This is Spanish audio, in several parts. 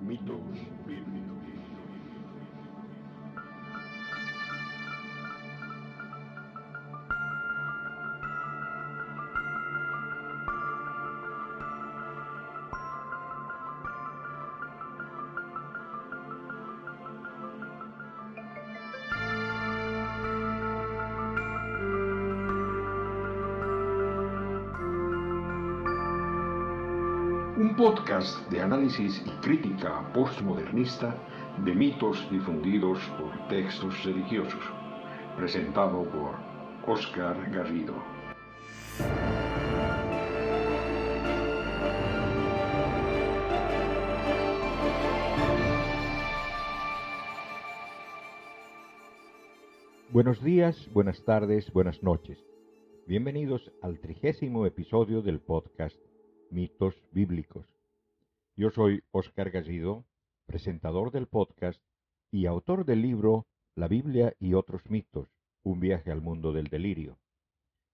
Mitos bíblicos. Podcast de análisis y crítica postmodernista de mitos difundidos por textos religiosos, presentado por Oscar Garrido. Buenos días, buenas tardes, buenas noches. Bienvenidos al trigésimo episodio del podcast Mitos Bíblicos. Yo soy Oscar Garrido, presentador del podcast y autor del libro La Biblia y otros mitos, un viaje al mundo del delirio.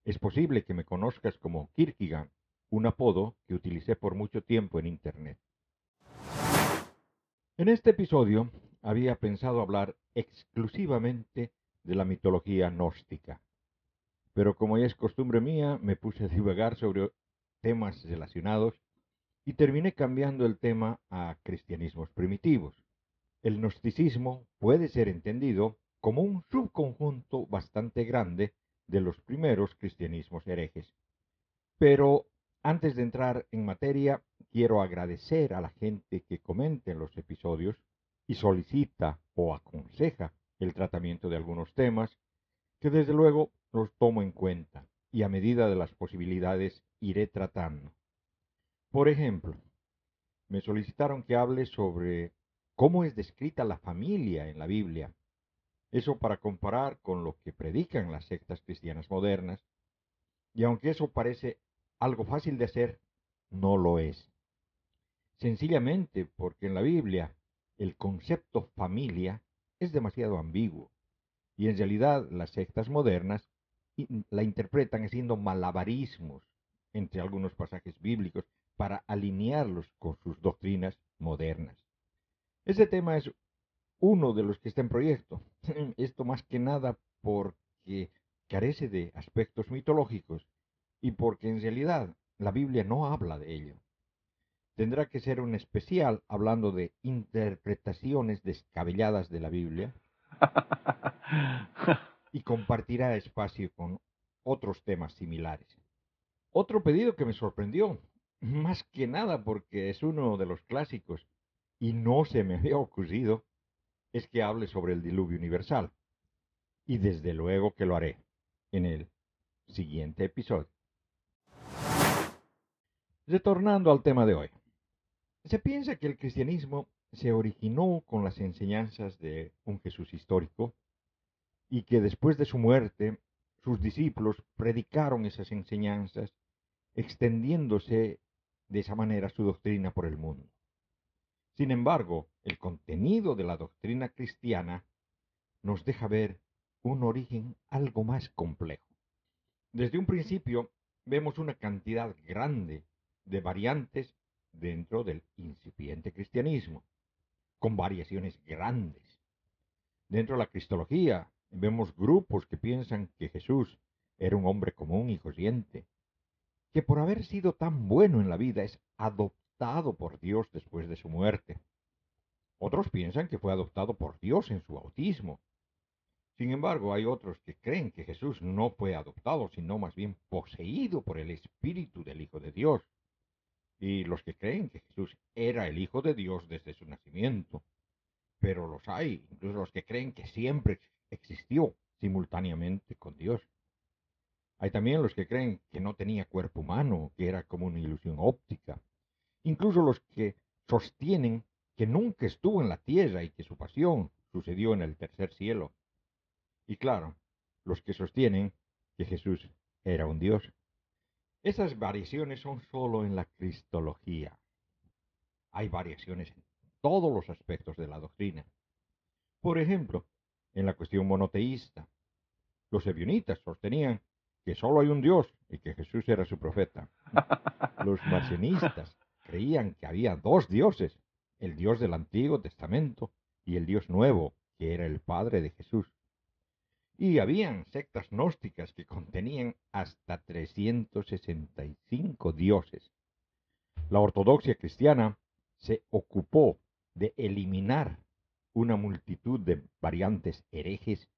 Es posible que me conozcas como Kierkegaard, un apodo que utilicé por mucho tiempo en Internet. En este episodio había pensado hablar exclusivamente de la mitología gnóstica, pero como ya es costumbre mía, me puse a divagar sobre temas relacionados y terminé cambiando el tema a cristianismos primitivos. El gnosticismo puede ser entendido como un subconjunto bastante grande de los primeros cristianismos herejes. Pero antes de entrar en materia, quiero agradecer a la gente que comenta en los episodios y solicita o aconseja el tratamiento de algunos temas, que desde luego los tomo en cuenta y a medida de las posibilidades iré tratando. Por ejemplo, me solicitaron que hable sobre cómo es descrita la familia en la Biblia. Eso para comparar con lo que predican las sectas cristianas modernas. Y aunque eso parece algo fácil de hacer, no lo es. Sencillamente porque en la Biblia el concepto familia es demasiado ambiguo. Y en realidad las sectas modernas la interpretan haciendo malabarismos entre algunos pasajes bíblicos para alinearlos con sus doctrinas modernas. Ese tema es uno de los que está en proyecto. Esto más que nada porque carece de aspectos mitológicos y porque en realidad la Biblia no habla de ello. Tendrá que ser un especial hablando de interpretaciones descabelladas de la Biblia y compartirá espacio con otros temas similares. Otro pedido que me sorprendió, más que nada porque es uno de los clásicos y no se me había ocurrido, es que hable sobre el diluvio universal. Y desde luego que lo haré en el siguiente episodio. Retornando al tema de hoy. Se piensa que el cristianismo se originó con las enseñanzas de un Jesús histórico y que después de su muerte sus discípulos predicaron esas enseñanzas, extendiéndose de esa manera su doctrina por el mundo. Sin embargo, el contenido de la doctrina cristiana nos deja ver un origen algo más complejo. Desde un principio vemos una cantidad grande de variantes dentro del incipiente cristianismo, con variaciones grandes. Dentro de la cristología Vemos grupos que piensan que Jesús era un hombre común y corriente, que por haber sido tan bueno en la vida es adoptado por Dios después de su muerte. Otros piensan que fue adoptado por Dios en su bautismo. Sin embargo, hay otros que creen que Jesús no fue adoptado, sino más bien poseído por el Espíritu del Hijo de Dios. Y los que creen que Jesús era el Hijo de Dios desde su nacimiento. Pero los hay, incluso los que creen que siempre existió simultáneamente con Dios. Hay también los que creen que no tenía cuerpo humano, que era como una ilusión óptica. Incluso los que sostienen que nunca estuvo en la tierra y que su pasión sucedió en el tercer cielo. Y claro, los que sostienen que Jesús era un Dios. Esas variaciones son solo en la cristología. Hay variaciones en todos los aspectos de la doctrina. Por ejemplo, en la cuestión monoteísta. Los ebionitas sostenían que solo hay un Dios y que Jesús era su profeta. Los marcionistas creían que había dos dioses, el Dios del Antiguo Testamento y el Dios Nuevo, que era el Padre de Jesús. Y habían sectas gnósticas que contenían hasta 365 dioses. La ortodoxia cristiana se ocupó de eliminar una multitud de variantes herejes,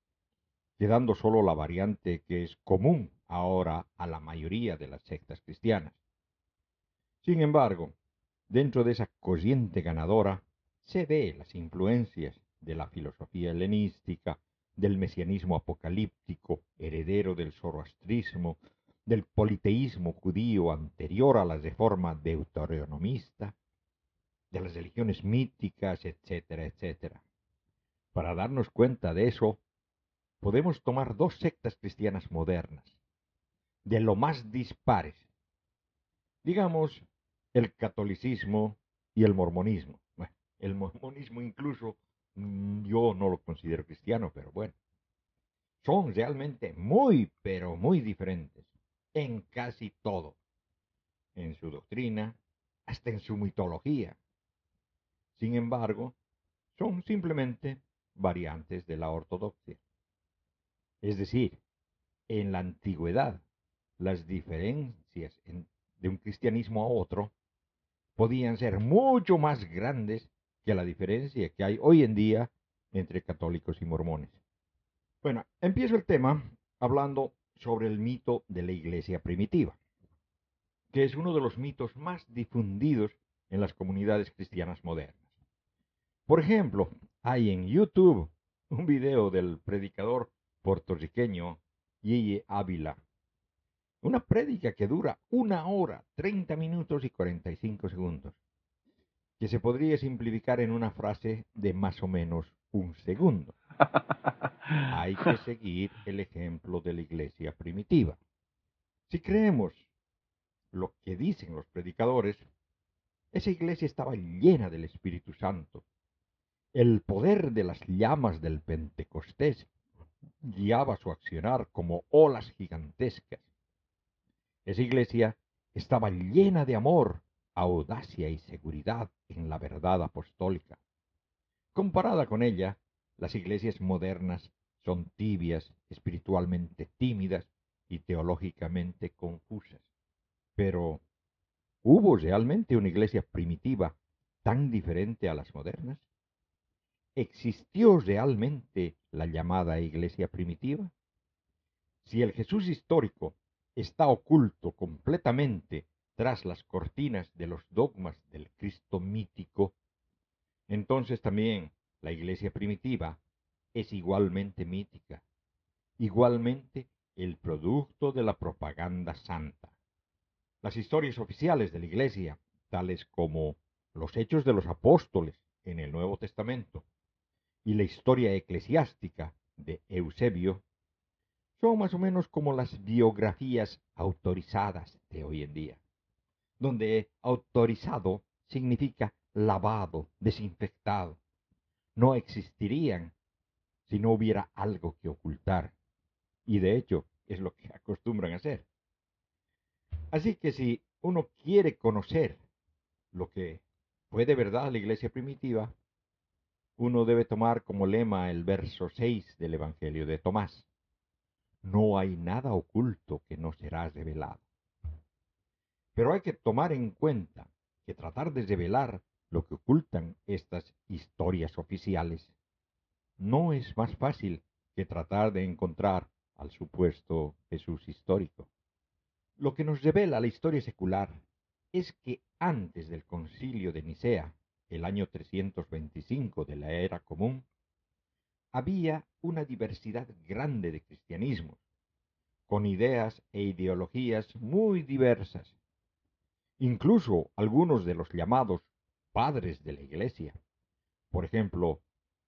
quedando solo la variante que es común ahora a la mayoría de las sectas cristianas. Sin embargo, dentro de esa corriente ganadora se ve las influencias de la filosofía helenística, del mesianismo apocalíptico, heredero del zoroastrismo, del politeísmo judío anterior a la reforma deuteronomista, de las religiones míticas, etcétera, etcétera. Para darnos cuenta de eso, podemos tomar dos sectas cristianas modernas, de lo más dispares. Digamos, el catolicismo y el mormonismo. Bueno, el mormonismo incluso mm, yo no lo considero cristiano, pero bueno. Son realmente muy, pero muy diferentes en casi todo. En su doctrina, hasta en su mitología. Sin embargo, son simplemente variantes de la ortodoxia. Es decir, en la antigüedad, las diferencias de un cristianismo a otro podían ser mucho más grandes que la diferencia que hay hoy en día entre católicos y mormones. Bueno, empiezo el tema hablando sobre el mito de la iglesia primitiva, que es uno de los mitos más difundidos en las comunidades cristianas modernas. Por ejemplo, hay en YouTube un video del predicador puertorriqueño Yeye Ávila. Una prédica que dura una hora, 30 minutos y 45 segundos, que se podría simplificar en una frase de más o menos un segundo. Hay que seguir el ejemplo de la iglesia primitiva. Si creemos lo que dicen los predicadores, esa iglesia estaba llena del Espíritu Santo. El poder de las llamas del Pentecostés guiaba su accionar como olas gigantescas. Esa iglesia estaba llena de amor, audacia y seguridad en la verdad apostólica. Comparada con ella, las iglesias modernas son tibias, espiritualmente tímidas y teológicamente confusas. Pero, ¿hubo realmente una iglesia primitiva tan diferente a las modernas? ¿Existió realmente la llamada iglesia primitiva? Si el Jesús histórico está oculto completamente tras las cortinas de los dogmas del Cristo mítico, entonces también la iglesia primitiva es igualmente mítica, igualmente el producto de la propaganda santa. Las historias oficiales de la iglesia, tales como los hechos de los apóstoles en el Nuevo Testamento y la historia eclesiástica de Eusebio, son más o menos como las biografías autorizadas de hoy en día, donde autorizado significa lavado, desinfectado. No existirían si no hubiera algo que ocultar. Y de hecho es lo que acostumbran a hacer. Así que si uno quiere conocer lo que fue de verdad la iglesia primitiva, uno debe tomar como lema el verso 6 del Evangelio de Tomás. No hay nada oculto que no será revelado. Pero hay que tomar en cuenta que tratar de revelar lo que ocultan estas historias oficiales no es más fácil que tratar de encontrar al supuesto Jesús histórico. Lo que nos revela la historia secular es que antes del concilio de Nicea, el año 325 de la era común, había una diversidad grande de cristianismos, con ideas e ideologías muy diversas. Incluso algunos de los llamados padres de la Iglesia, por ejemplo,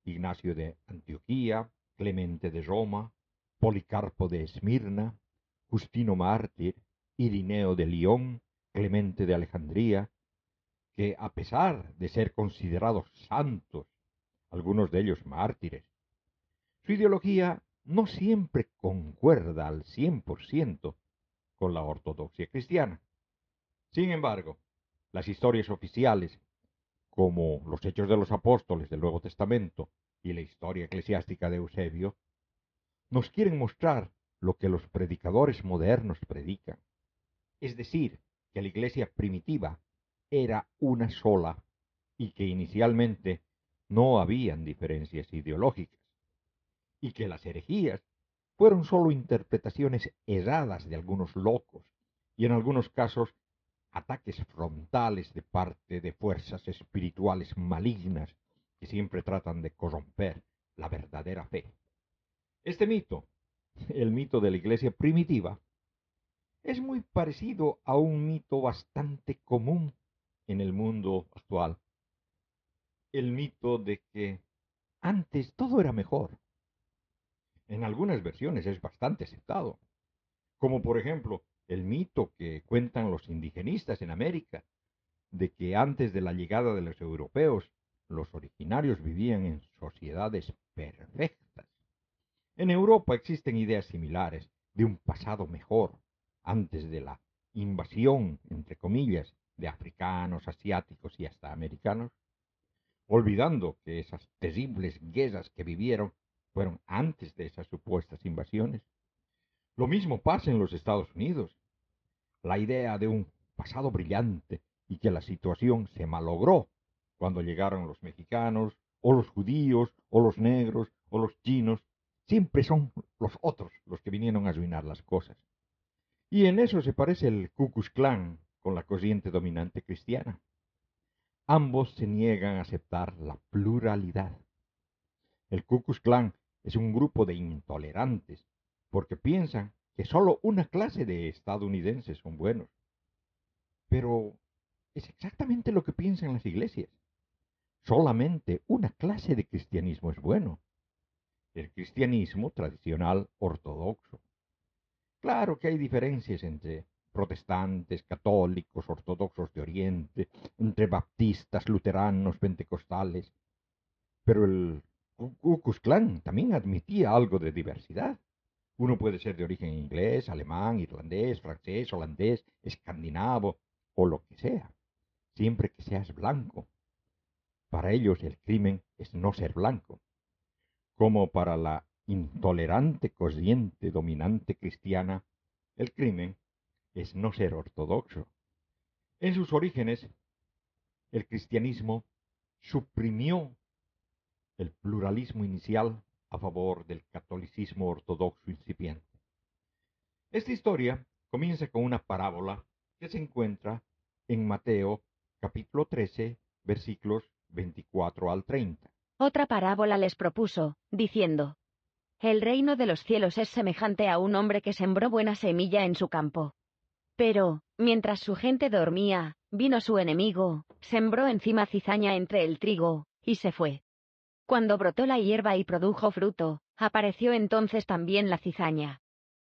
Ignacio de Antioquía, Clemente de Roma, Policarpo de Esmirna, Justino Mártir, Irineo de León, Clemente de Alejandría, que a pesar de ser considerados santos, algunos de ellos mártires, su ideología no siempre concuerda al cien por ciento con la ortodoxia cristiana. Sin embargo, las historias oficiales como los Hechos de los Apóstoles del Nuevo Testamento y la historia eclesiástica de Eusebio, nos quieren mostrar lo que los predicadores modernos predican, es decir, que la iglesia primitiva era una sola y que inicialmente no habían diferencias ideológicas, y que las herejías fueron sólo interpretaciones erradas de algunos locos y en algunos casos ataques frontales de parte de fuerzas espirituales malignas que siempre tratan de corromper la verdadera fe. Este mito, el mito de la iglesia primitiva, es muy parecido a un mito bastante común en el mundo actual. El mito de que antes todo era mejor. En algunas versiones es bastante aceptado, como por ejemplo el mito que cuentan los indigenistas en América, de que antes de la llegada de los europeos, los originarios vivían en sociedades perfectas. En Europa existen ideas similares de un pasado mejor, antes de la invasión, entre comillas, de africanos, asiáticos y hasta americanos, olvidando que esas terribles guerras que vivieron fueron antes de esas supuestas invasiones. Lo mismo pasa en los Estados Unidos. La idea de un pasado brillante y que la situación se malogró cuando llegaron los mexicanos, o los judíos, o los negros, o los chinos, siempre son los otros los que vinieron a arruinar las cosas. Y en eso se parece el Ku Klux con la corriente dominante cristiana. Ambos se niegan a aceptar la pluralidad. El Ku Klux Klan es un grupo de intolerantes porque piensan que solo una clase de estadounidenses son buenos. Pero es exactamente lo que piensan las iglesias. Solamente una clase de cristianismo es bueno. El cristianismo tradicional ortodoxo. Claro que hay diferencias entre protestantes, católicos, ortodoxos de Oriente, entre baptistas, luteranos, pentecostales, pero el Ku Klux Klan también admitía algo de diversidad. Uno puede ser de origen inglés, alemán, irlandés, francés, holandés, escandinavo o lo que sea, siempre que seas blanco. Para ellos el crimen es no ser blanco, como para la intolerante corriente dominante cristiana, el crimen es no ser ortodoxo. En sus orígenes, el cristianismo suprimió el pluralismo inicial a favor del catolicismo ortodoxo incipiente. Esta historia comienza con una parábola que se encuentra en Mateo capítulo 13 versículos 24 al 30. Otra parábola les propuso, diciendo, El reino de los cielos es semejante a un hombre que sembró buena semilla en su campo. Pero, mientras su gente dormía, vino su enemigo, sembró encima cizaña entre el trigo, y se fue. Cuando brotó la hierba y produjo fruto, apareció entonces también la cizaña.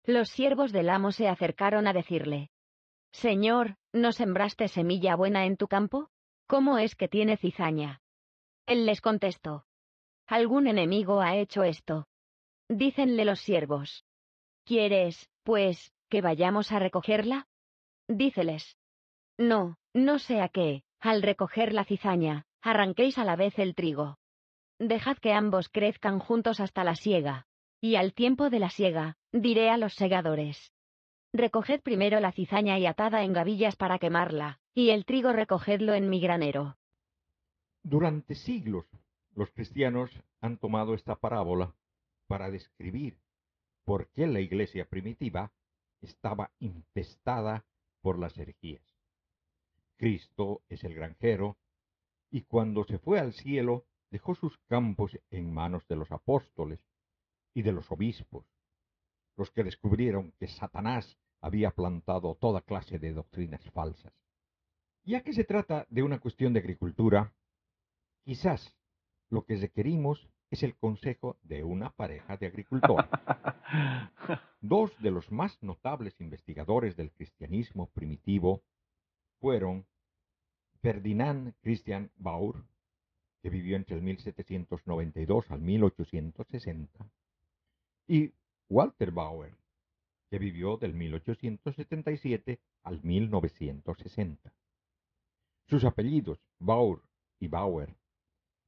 Los siervos del amo se acercaron a decirle, Señor, ¿no sembraste semilla buena en tu campo? ¿Cómo es que tiene cizaña? Él les contestó, Algún enemigo ha hecho esto. Dícenle los siervos, ¿Quieres, pues, que vayamos a recogerla? Díceles, No, no sea que, al recoger la cizaña, arranquéis a la vez el trigo. Dejad que ambos crezcan juntos hasta la siega. Y al tiempo de la siega, diré a los segadores. Recoged primero la cizaña y atada en gavillas para quemarla, y el trigo recogedlo en mi granero. Durante siglos, los cristianos han tomado esta parábola para describir por qué la iglesia primitiva estaba infestada por las herejías. Cristo es el granjero, y cuando se fue al cielo, dejó sus campos en manos de los apóstoles y de los obispos, los que descubrieron que Satanás había plantado toda clase de doctrinas falsas. Ya que se trata de una cuestión de agricultura, quizás lo que requerimos es el consejo de una pareja de agricultores. Dos de los más notables investigadores del cristianismo primitivo fueron Ferdinand Christian Baur que vivió entre el 1792 al 1860, y Walter Bauer, que vivió del 1877 al 1960. Sus apellidos, Bauer y Bauer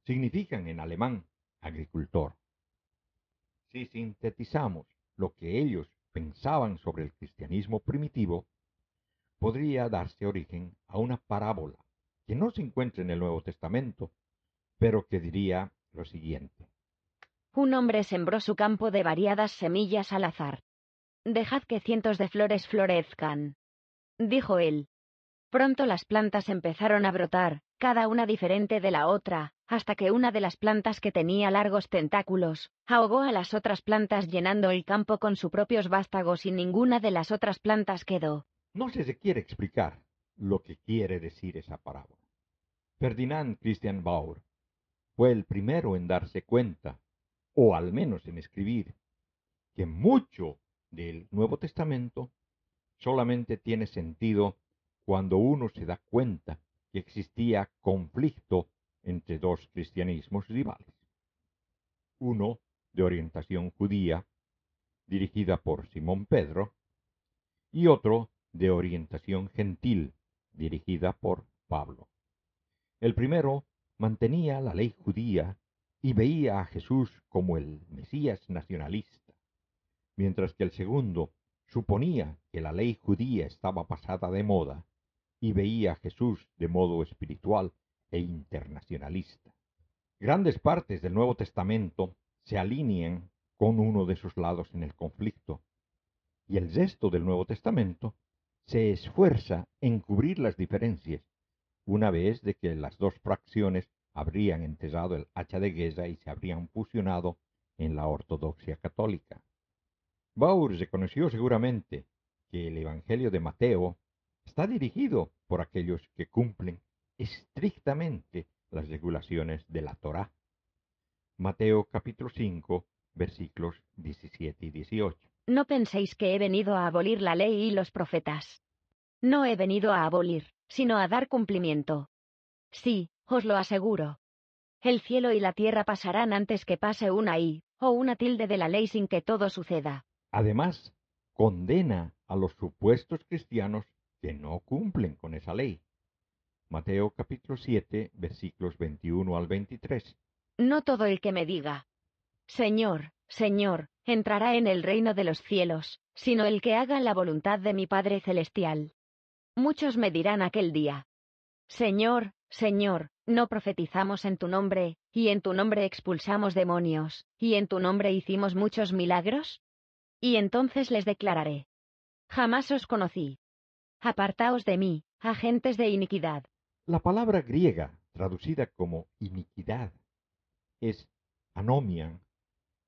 significan en alemán agricultor. Si sintetizamos lo que ellos pensaban sobre el cristianismo primitivo, podría darse origen a una parábola que no se encuentra en el Nuevo Testamento, pero que diría lo siguiente. Un hombre sembró su campo de variadas semillas al azar. Dejad que cientos de flores florezcan. Dijo él. Pronto las plantas empezaron a brotar, cada una diferente de la otra, hasta que una de las plantas que tenía largos tentáculos, ahogó a las otras plantas llenando el campo con sus propios vástagos y ninguna de las otras plantas quedó. No se se quiere explicar lo que quiere decir esa parábola. Ferdinand Christian Bauer fue el primero en darse cuenta, o al menos en escribir, que mucho del Nuevo Testamento solamente tiene sentido cuando uno se da cuenta que existía conflicto entre dos cristianismos rivales. Uno de orientación judía, dirigida por Simón Pedro, y otro de orientación gentil, dirigida por Pablo. El primero mantenía la ley judía y veía a Jesús como el Mesías nacionalista, mientras que el segundo suponía que la ley judía estaba pasada de moda y veía a Jesús de modo espiritual e internacionalista. Grandes partes del Nuevo Testamento se alinean con uno de esos lados en el conflicto, y el resto del Nuevo Testamento se esfuerza en cubrir las diferencias, una vez que las dos fracciones habrían enterrado el hacha de guerra y se habrían fusionado en la ortodoxia católica. Bauer reconoció seguramente que el Evangelio de Mateo está dirigido por aquellos que cumplen estrictamente las regulaciones de la Torá. Mateo capítulo 5, versículos 17 y 18. No penséis que he venido a abolir la ley y los profetas. No he venido a abolir, sino a dar cumplimiento. Sí, os lo aseguro. El cielo y la tierra pasarán antes que pase una i, o una tilde de la ley sin que todo suceda. Además, condena a los supuestos cristianos que no cumplen con esa ley. Mateo capítulo 7, versículos 21 al 23. No todo el que me diga, Señor, Señor, entrará en el reino de los cielos, sino el que haga la voluntad de mi Padre Celestial. Muchos me dirán aquel día, Señor, Señor, no profetizamos en tu nombre, y en tu nombre expulsamos demonios, y en tu nombre hicimos muchos milagros? Y entonces les declararé, Jamás os conocí. Apartaos de mí, agentes de iniquidad. La palabra griega traducida como iniquidad es anomian,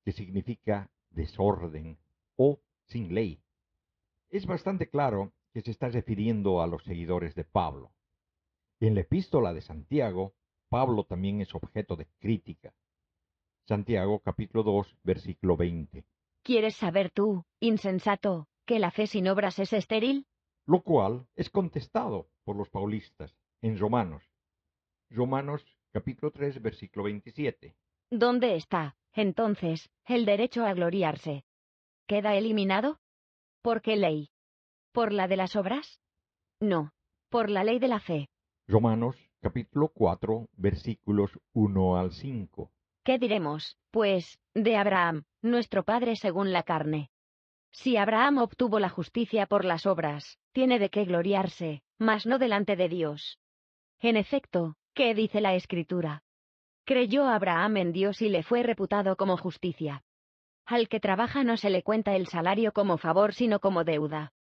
que significa desorden o sin ley. Es bastante claro que se está refiriendo a los seguidores de Pablo. En la epístola de Santiago, Pablo también es objeto de crítica. Santiago capítulo 2, versículo 20. ¿Quieres saber tú, insensato, que la fe sin obras es estéril? Lo cual es contestado por los paulistas en Romanos. Romanos capítulo 3, versículo 27. ¿Dónde está, entonces, el derecho a gloriarse? ¿Queda eliminado? ¿Por qué ley? ¿Por la de las obras? No, por la ley de la fe. Romanos capítulo 4 versículos 1 al 5. ¿Qué diremos, pues, de Abraham, nuestro padre según la carne? Si Abraham obtuvo la justicia por las obras, tiene de qué gloriarse, mas no delante de Dios. En efecto, ¿qué dice la Escritura? Creyó Abraham en Dios y le fue reputado como justicia. Al que trabaja no se le cuenta el salario como favor sino como deuda.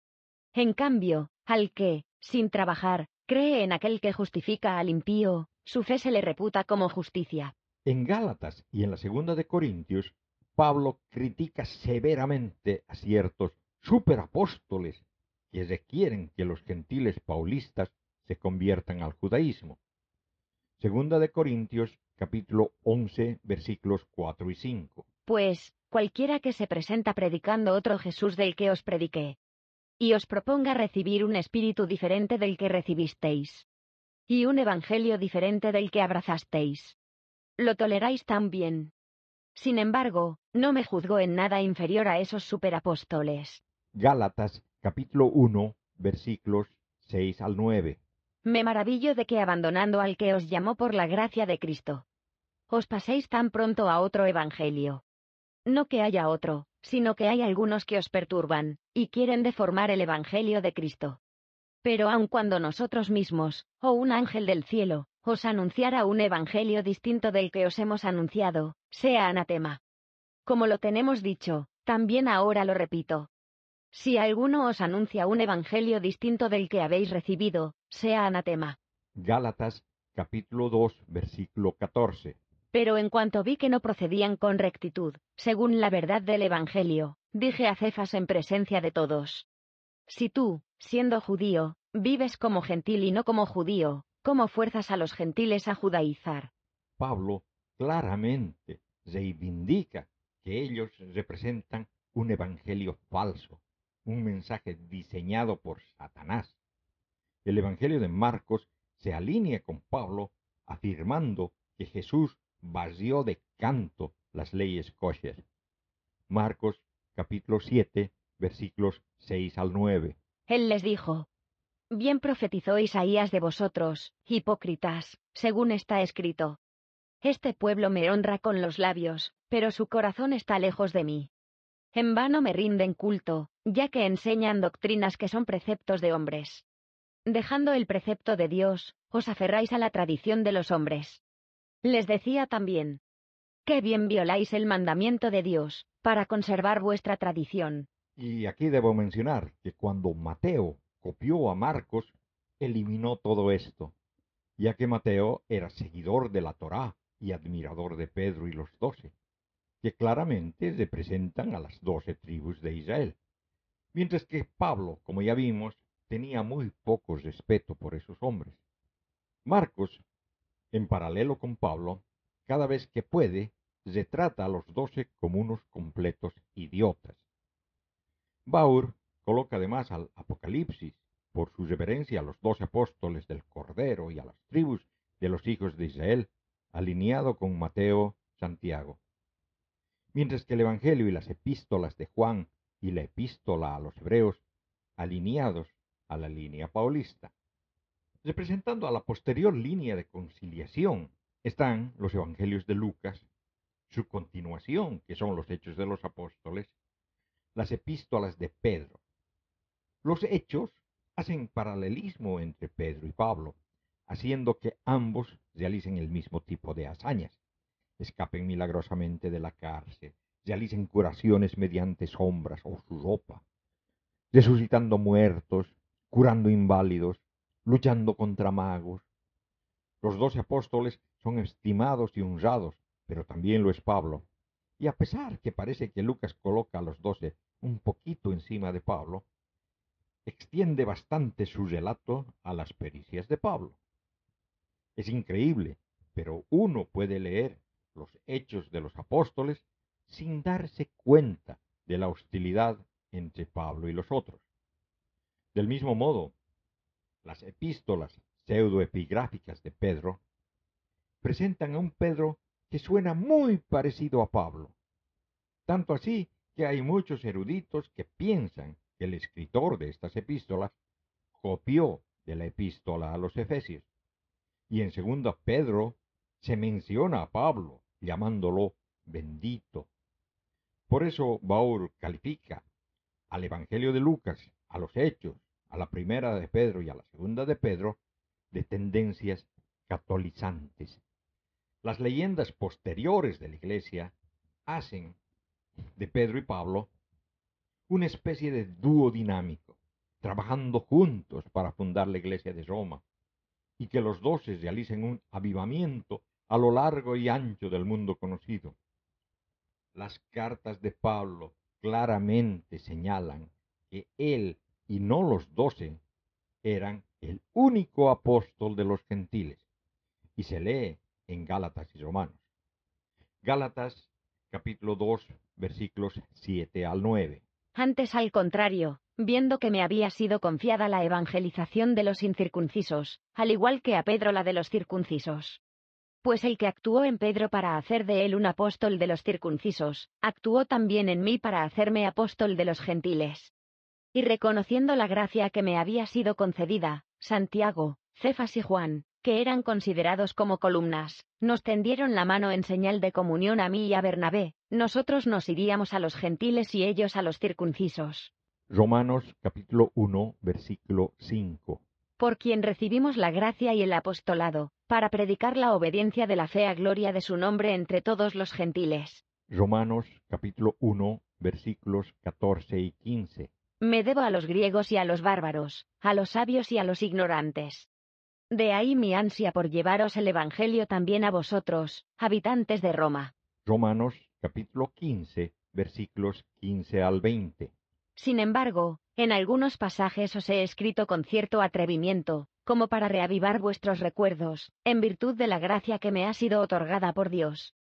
En cambio, al que, sin trabajar, cree en aquel que justifica al impío, su fe se le reputa como justicia. En Gálatas y en la segunda de Corintios, Pablo critica severamente a ciertos superapóstoles que requieren que los gentiles paulistas se conviertan al judaísmo. Segunda de Corintios, capítulo 11, versículos 4 y 5. Pues, cualquiera que se presenta predicando otro Jesús del que os prediqué, y os proponga recibir un espíritu diferente del que recibisteis, y un evangelio diferente del que abrazasteis. Lo toleráis también. Sin embargo, no me juzgo en nada inferior a esos superapóstoles. Gálatas capítulo 1 versículos 6 al 9. me maravillo de que abandonando al que os llamó por la gracia de Cristo, os paséis tan pronto a otro evangelio. No que haya otro, sino que hay algunos que os perturban, y quieren deformar el evangelio de Cristo. Pero aun cuando nosotros mismos, o un ángel del cielo, os anunciara un evangelio distinto del que os hemos anunciado, sea anatema. Como lo tenemos dicho, también ahora lo repito. Si alguno os anuncia un evangelio distinto del que habéis recibido, sea anatema. Gálatas capítulo 2 versículo 14. Pero en cuanto vi que no procedían con rectitud, según la verdad del evangelio, dije a Cefas en presencia de todos. Si tú, siendo judío, vives como gentil y no como judío, ¿cómo fuerzas a los gentiles a judaizar? Pablo claramente reivindica que ellos representan un evangelio falso, un mensaje diseñado por Satanás. El evangelio de Marcos se alinea con Pablo afirmando que Jesús vació de canto las leyes kosher. Marcos capítulo 7 versículos 6 al 9. Él les dijo, Bien profetizó Isaías de vosotros, hipócritas, según está escrito. Este pueblo me honra con los labios, pero su corazón está lejos de mí. En vano me rinden culto, ya que enseñan doctrinas que son preceptos de hombres. Dejando el precepto de Dios, os aferráis a la tradición de los hombres. Les decía también, qué bien violáis el mandamiento de Dios, para conservar vuestra tradición. Y aquí debo mencionar que cuando Mateo copió a Marcos, eliminó todo esto, ya que Mateo era seguidor de la Torá y admirador de Pedro y los doce, que claramente representan a las doce tribus de Israel, mientras que Pablo, como ya vimos, tenía muy poco respeto por esos hombres. Marcos, en paralelo con Pablo, cada vez que puede, retrata a los doce como unos completos idiotas. Baur coloca además al Apocalipsis, por su reverencia a los doce apóstoles del Cordero y a las tribus de los hijos de Israel, alineado con Mateo, Santiago. Mientras que el Evangelio y las epístolas de Juan y la epístola a los hebreos, alineados a la línea paulista. Representando a la posterior línea de conciliación están los Evangelios de Lucas, su continuación, que son los Hechos de los Apóstoles, las epístolas de Pedro. Los Hechos hacen paralelismo entre Pedro y Pablo, haciendo que ambos realicen el mismo tipo de hazañas. Escapen milagrosamente de la cárcel, realicen curaciones mediante sombras o su ropa, resucitando muertos, curando inválidos, luchando contra magos. Los doce apóstoles son estimados y honrados, pero también lo es Pablo. Y a pesar que parece que Lucas coloca a los doce un poquito encima de Pablo, extiende bastante su relato a las pericias de Pablo. Es increíble, pero uno puede leer los hechos de los apóstoles sin darse cuenta de la hostilidad entre Pablo y los otros. Del mismo modo, las epístolas pseudoepigráficas de Pedro presentan a un Pedro que suena muy parecido a Pablo. Tanto así que hay muchos eruditos que piensan que el escritor de estas epístolas copió de la epístola a los Efesios. Y en segunda Pedro se menciona a Pablo llamándolo bendito. Por eso Baur califica al Evangelio de Lucas, a los Hechos, a la primera de Pedro y a la segunda de Pedro, de tendencias catolizantes. Las leyendas posteriores de la Iglesia hacen de Pedro y Pablo una especie de dúo dinámico, trabajando juntos para fundar la Iglesia de Roma, y que los doce realicen un avivamiento a lo largo y ancho del mundo conocido. Las cartas de Pablo claramente señalan que él y no los doce eran el único apóstol de los gentiles, y se lee en Gálatas y Romanos. Gálatas capítulo 2 versículos 7 al 9. Antes al contrario, viendo que me había sido confiada la evangelización de los incircuncisos, al igual que a Pedro la de los circuncisos. Pues el que actuó en Pedro para hacer de él un apóstol de los circuncisos, actuó también en mí para hacerme apóstol de los gentiles. Y reconociendo la gracia que me había sido concedida, Santiago, Cefas y Juan, que eran considerados como columnas, nos tendieron la mano en señal de comunión a mí y a Bernabé, nosotros nos iríamos a los gentiles y ellos a los circuncisos. Romanos capítulo 1, versículo 5. Por quien recibimos la gracia y el apostolado, para predicar la obediencia de la fe a gloria de su nombre entre todos los gentiles. Romanos capítulo 1, versículos 14 y 15. Me debo a los griegos y a los bárbaros, a los sabios y a los ignorantes. De ahí mi ansia por llevaros el Evangelio también a vosotros, habitantes de Roma. Romanos capítulo 15, versículos 15 al 20. Sin embargo, en algunos pasajes os he escrito con cierto atrevimiento, como para reavivar vuestros recuerdos, en virtud de la gracia que me ha sido otorgada por Dios.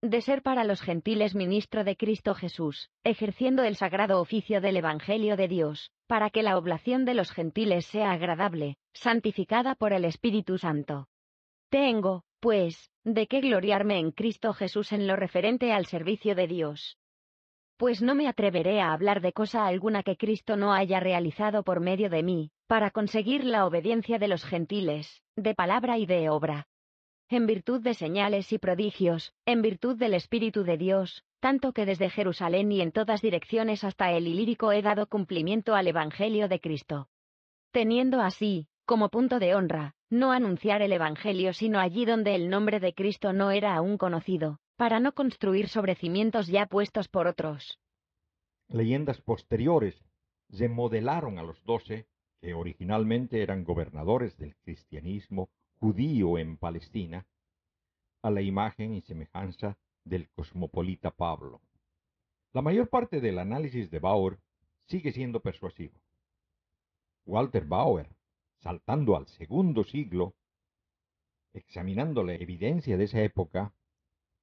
De ser para los gentiles ministro de Cristo Jesús, ejerciendo el sagrado oficio del Evangelio de Dios, para que la oblación de los gentiles sea agradable, santificada por el Espíritu Santo. Tengo, pues, de qué gloriarme en Cristo Jesús en lo referente al servicio de Dios. Pues no me atreveré a hablar de cosa alguna que Cristo no haya realizado por medio de mí, para conseguir la obediencia de los gentiles, de palabra y de obra. En virtud de señales y prodigios, en virtud del Espíritu de Dios, tanto que desde Jerusalén y en todas direcciones hasta el Ilírico he dado cumplimiento al Evangelio de Cristo. Teniendo así, como punto de honra, no anunciar el Evangelio sino allí donde el nombre de Cristo no era aún conocido, para no construir sobre cimientos ya puestos por otros. Leyendas posteriores remodelaron a los doce, que originalmente eran gobernadores del cristianismo judío en Palestina, a la imagen y semejanza del cosmopolita Pablo. La mayor parte del análisis de Bauer sigue siendo persuasivo. Walter Bauer, saltando al segundo siglo, examinando la evidencia de esa época,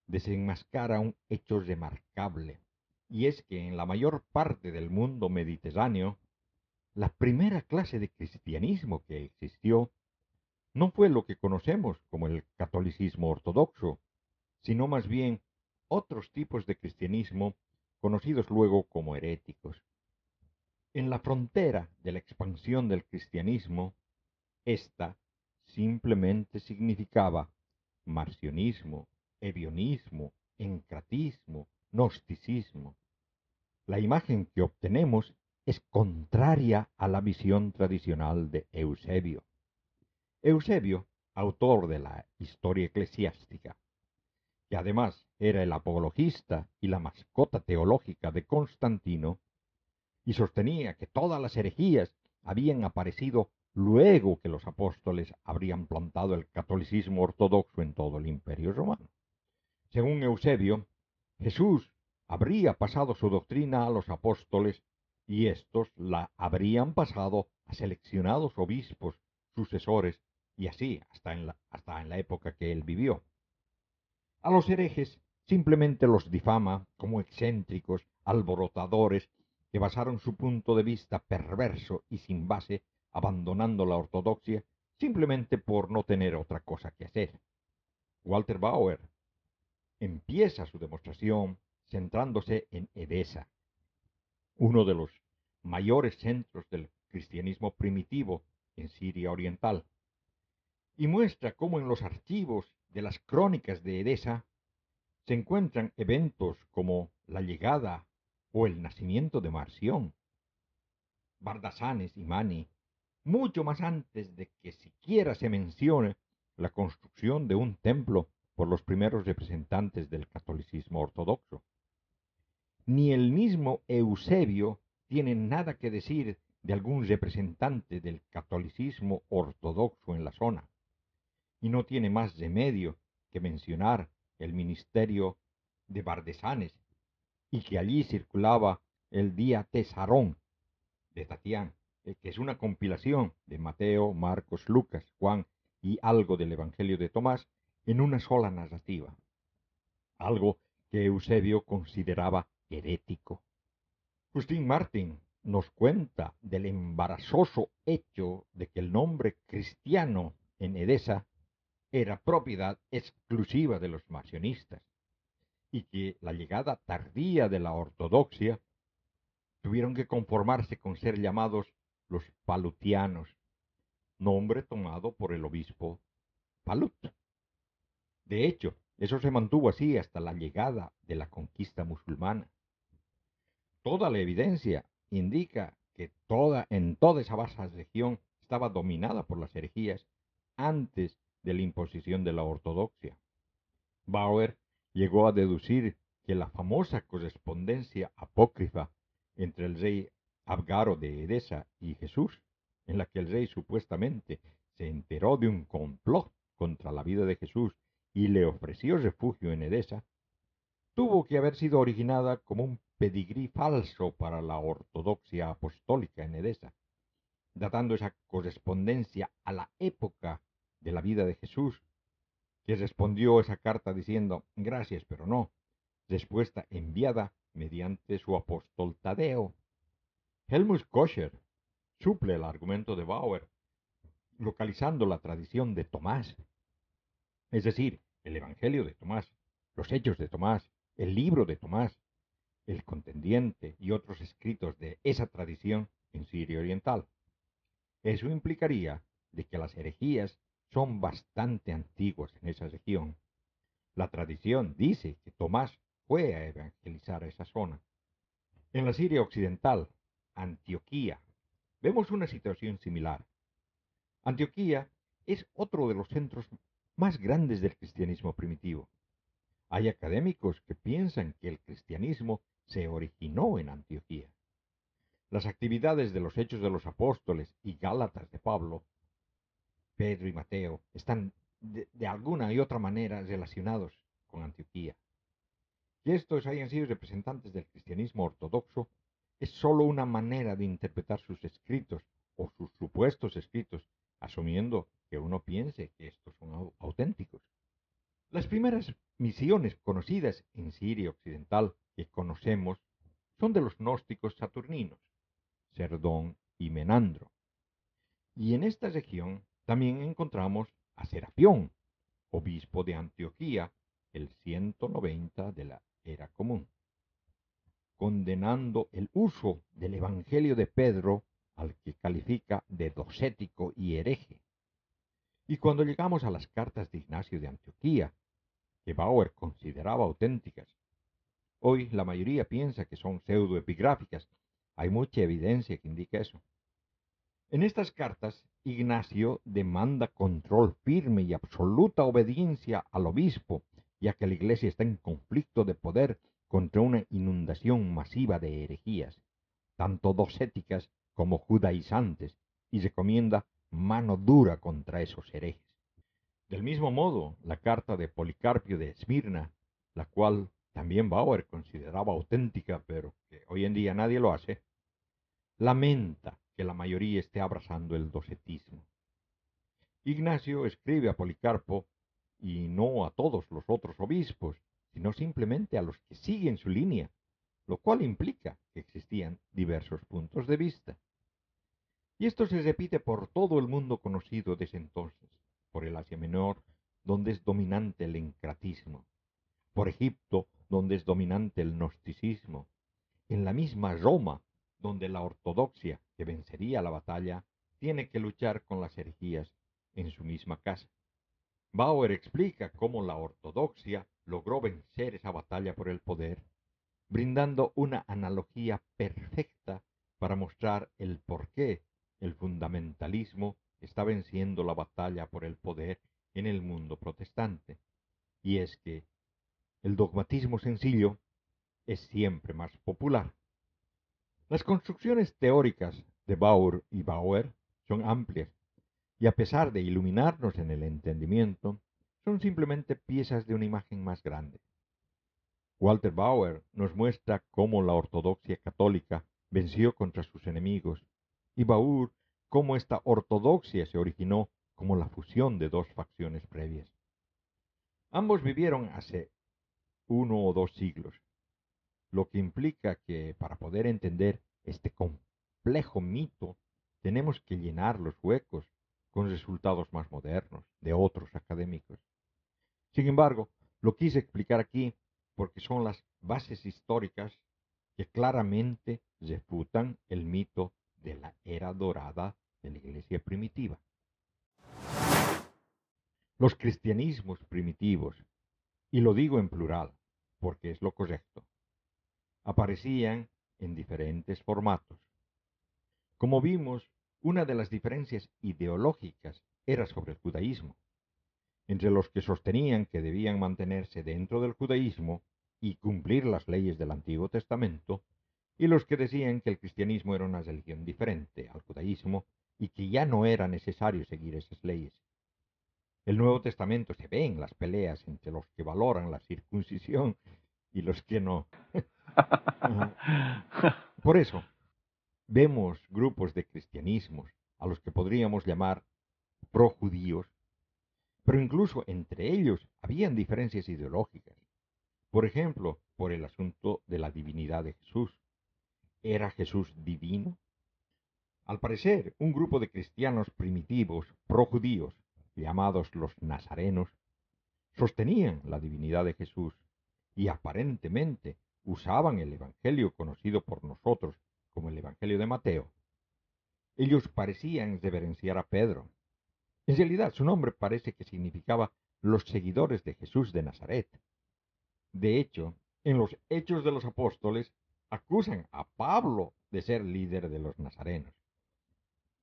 desenmascara un hecho remarcable, y es que en la mayor parte del mundo mediterráneo, la primera clase de cristianismo que existió no fue lo que conocemos como el catolicismo ortodoxo, sino más bien otros tipos de cristianismo conocidos luego como heréticos. En la frontera de la expansión del cristianismo, esta simplemente significaba marcionismo, evionismo, encratismo, gnosticismo. La imagen que obtenemos es contraria a la visión tradicional de Eusebio. Eusebio, autor de la historia eclesiástica, que además era el apologista y la mascota teológica de Constantino, y sostenía que todas las herejías habían aparecido luego que los apóstoles habrían plantado el catolicismo ortodoxo en todo el imperio romano. Según Eusebio, Jesús habría pasado su doctrina a los apóstoles y éstos la habrían pasado a seleccionados obispos, sucesores, y así hasta en la, hasta en la época que él vivió. A los herejes simplemente los difama como excéntricos, alborotadores, que basaron su punto de vista perverso y sin base, abandonando la ortodoxia, simplemente por no tener otra cosa que hacer. Walter Bauer empieza su demostración centrándose en Edesa, uno de los mayores centros del cristianismo primitivo en Siria Oriental, y muestra cómo en los archivos de las crónicas de Edesa se encuentran eventos como la llegada o el nacimiento de Marción, Bardasanes y Mani, mucho más antes de que siquiera se mencione la construcción de un templo por los primeros representantes del catolicismo ortodoxo. Ni el mismo Eusebio tiene nada que decir de algún representante del catolicismo ortodoxo en la zona, y no tiene más remedio que mencionar el ministerio de Bardesanes, y que allí circulaba el día Tesarón de Tatián, eh, que es una compilación de Mateo, Marcos, Lucas, Juan y algo del Evangelio de Tomás en una sola narrativa, algo que Eusebio consideraba herético. Justin Martin nos cuenta del embarazoso hecho de que el nombre cristiano en Edesa era propiedad exclusiva de los marcionistas y que la llegada tardía de la ortodoxia tuvieron que conformarse con ser llamados los palutianos, nombre tomado por el obispo Palut. De hecho, eso se mantuvo así hasta la llegada de la conquista musulmana. Toda la evidencia indica que toda, en toda esa vasta región estaba dominada por las herejías antes de la imposición de la ortodoxia. Bauer llegó a deducir que la famosa correspondencia apócrifa entre el rey Abgaro de Edesa y Jesús, en la que el rey supuestamente se enteró de un complot contra la vida de Jesús y le ofreció refugio en Edesa, tuvo que haber sido originada como un pedigrí falso para la ortodoxia apostólica en Edesa, datando esa correspondencia a la época de la vida de Jesús, que respondió esa carta diciendo gracias, pero no, respuesta enviada mediante su apóstol Tadeo. Helmut Koscher suple el argumento de Bauer, localizando la tradición de Tomás, es decir, el Evangelio de Tomás, los Hechos de Tomás, el libro de Tomás, el contendiente y otros escritos de esa tradición en Siria Oriental. Eso implicaría de que las herejías son bastante antiguas en esa región. La tradición dice que Tomás fue a evangelizar esa zona. En la Siria Occidental, Antioquía, vemos una situación similar. Antioquía es otro de los centros más grandes del cristianismo primitivo. Hay académicos que piensan que el cristianismo se originó en Antioquía. Las actividades de los Hechos de los Apóstoles y Gálatas de Pablo, Pedro y Mateo, están de, alguna y otra manera relacionados con Antioquía. Que estos hayan sido representantes del cristianismo ortodoxo es sólo una manera de interpretar sus escritos o sus supuestos escritos, asumiendo que uno piense que estos son auténticos. Las primeras misiones conocidas en Siria Occidental que conocemos son de los gnósticos saturninos, Cerdón y Menandro. Y en esta región también encontramos a Serapión, obispo de Antioquía, el 190 de la era común, condenando el uso del Evangelio de Pedro al que califica de docético y hereje. Y cuando llegamos a las cartas de Ignacio de Antioquía, que Bauer consideraba auténticas Hoy la mayoría piensa que son pseudoepigráficas. Hay mucha evidencia que indica eso. En estas cartas, Ignacio demanda control firme y absoluta obediencia al obispo, ya que la iglesia está en conflicto de poder contra una inundación masiva de herejías, tanto docéticas como judaizantes, y recomienda mano dura contra esos herejes. Del mismo modo, la carta de Policarpio de Esmirna, la cual también Bauer consideraba auténtica, pero que hoy en día nadie lo hace, lamenta que la mayoría esté abrazando el docetismo. Ignacio escribe a Policarpo, y no a todos los otros obispos, sino simplemente a los que siguen su línea, lo cual implica que existían diversos puntos de vista. Y esto se repite por todo el mundo conocido desde entonces, por el Asia Menor, donde es dominante el encratismo, por Egipto, donde es dominante el gnosticismo, en la misma Roma, donde la ortodoxia, que vencería la batalla, tiene que luchar con las herejías en su misma casa. Bauer explica cómo la ortodoxia logró vencer esa batalla por el poder, brindando una analogía perfecta para mostrar el por qué el fundamentalismo está venciendo la batalla por el poder en el mundo protestante. Y es que el dogmatismo sencillo es siempre más popular. Las construcciones teóricas de Bauer y Bauer son amplias y a pesar de iluminarnos en el entendimiento, son simplemente piezas de una imagen más grande. Walter Bauer nos muestra cómo la ortodoxia católica venció contra sus enemigos y Bauer cómo esta ortodoxia se originó como la fusión de dos facciones previas. Ambos vivieron hace uno o dos siglos, lo que implica que para poder entender este complejo mito tenemos que llenar los huecos con resultados más modernos de otros académicos. Sin embargo, lo quise explicar aquí porque son las bases históricas que claramente refutan el mito de la era dorada de la iglesia primitiva. Los cristianismos primitivos, y lo digo en plural, porque es lo correcto, aparecían en diferentes formatos. Como vimos, una de las diferencias ideológicas era sobre el judaísmo, entre los que sostenían que debían mantenerse dentro del judaísmo y cumplir las leyes del Antiguo Testamento, y los que decían que el cristianismo era una religión diferente al judaísmo y que ya no era necesario seguir esas leyes. El Nuevo Testamento se ve en las peleas entre los que valoran la circuncisión y los que no. Por eso, vemos grupos de cristianismos a los que podríamos llamar pro-judíos, pero incluso entre ellos habían diferencias ideológicas. Por ejemplo, por el asunto de la divinidad de Jesús. ¿Era Jesús divino? Al parecer, un grupo de cristianos primitivos, pro-judíos, llamados los nazarenos, sostenían la divinidad de Jesús y aparentemente usaban el Evangelio conocido por nosotros como el Evangelio de Mateo. Ellos parecían reverenciar a Pedro. En realidad su nombre parece que significaba los seguidores de Jesús de Nazaret. De hecho, en los Hechos de los Apóstoles acusan a Pablo de ser líder de los nazarenos.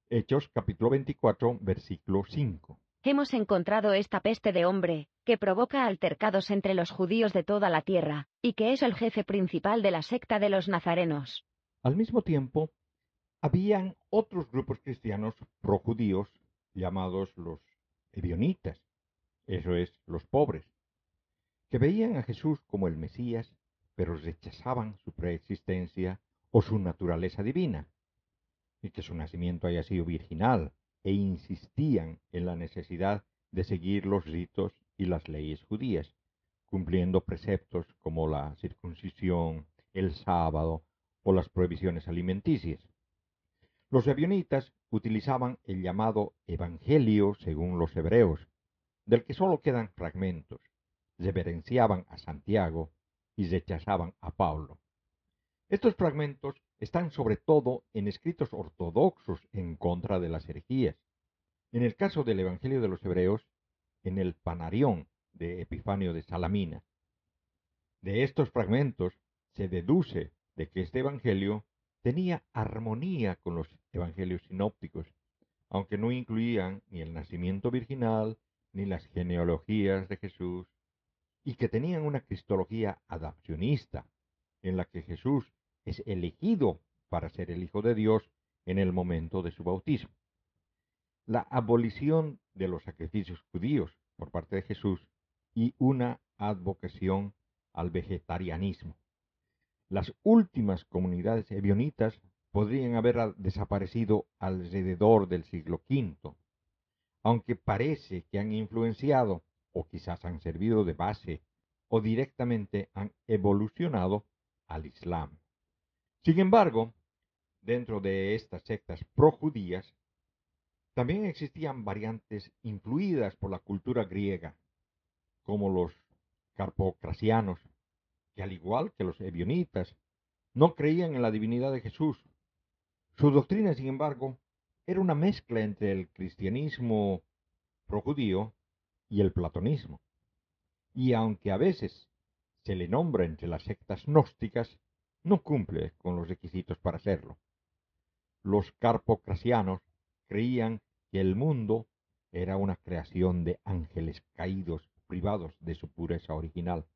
Hechos capítulo 24, versículo 5. Hemos encontrado esta peste de hombre, que provoca altercados entre los judíos de toda la tierra, y que es el jefe principal de la secta de los nazarenos. Al mismo tiempo, habían otros grupos cristianos pro-judíos llamados los ebionitas, eso es, los pobres, que veían a Jesús como el Mesías, pero rechazaban su preexistencia o su naturaleza divina, y que su nacimiento haya sido virginal, e insistían en la necesidad de seguir los ritos y las leyes judías, cumpliendo preceptos como la circuncisión, el sábado o las prohibiciones alimenticias. Los ebionitas utilizaban el llamado Evangelio según los hebreos, del que solo quedan fragmentos, reverenciaban a Santiago y rechazaban a Pablo. Estos fragmentos están sobre todo en escritos ortodoxos en contra de las herejías. En el caso del Evangelio de los Hebreos, en el Panarión de Epifanio de Salamina. De estos fragmentos se deduce de que este Evangelio tenía armonía con los Evangelios sinópticos, aunque no incluían ni el nacimiento virginal ni las genealogías de Jesús, y que tenían una cristología adapcionista, en la que Jesús es elegido para ser el Hijo de Dios en el momento de su bautismo. La abolición de los sacrificios judíos por parte de Jesús y una advocación al vegetarianismo. Las últimas comunidades ebionitas podrían haber desaparecido alrededor del siglo V, aunque parece que han influenciado o quizás han servido de base o directamente han evolucionado al Islam. Sin embargo, dentro de estas sectas projudías, también existían variantes influidas por la cultura griega, como los carpocrasianos, que al igual que los ebionitas, no creían en la divinidad de Jesús. Su doctrina, sin embargo, era una mezcla entre el cristianismo projudío y el platonismo. Y aunque a veces se le nombra entre las sectas gnósticas, no cumple con los requisitos para hacerlo. Los carpocrasianos creían que el mundo era una creación de ángeles caídos privados de su pureza original.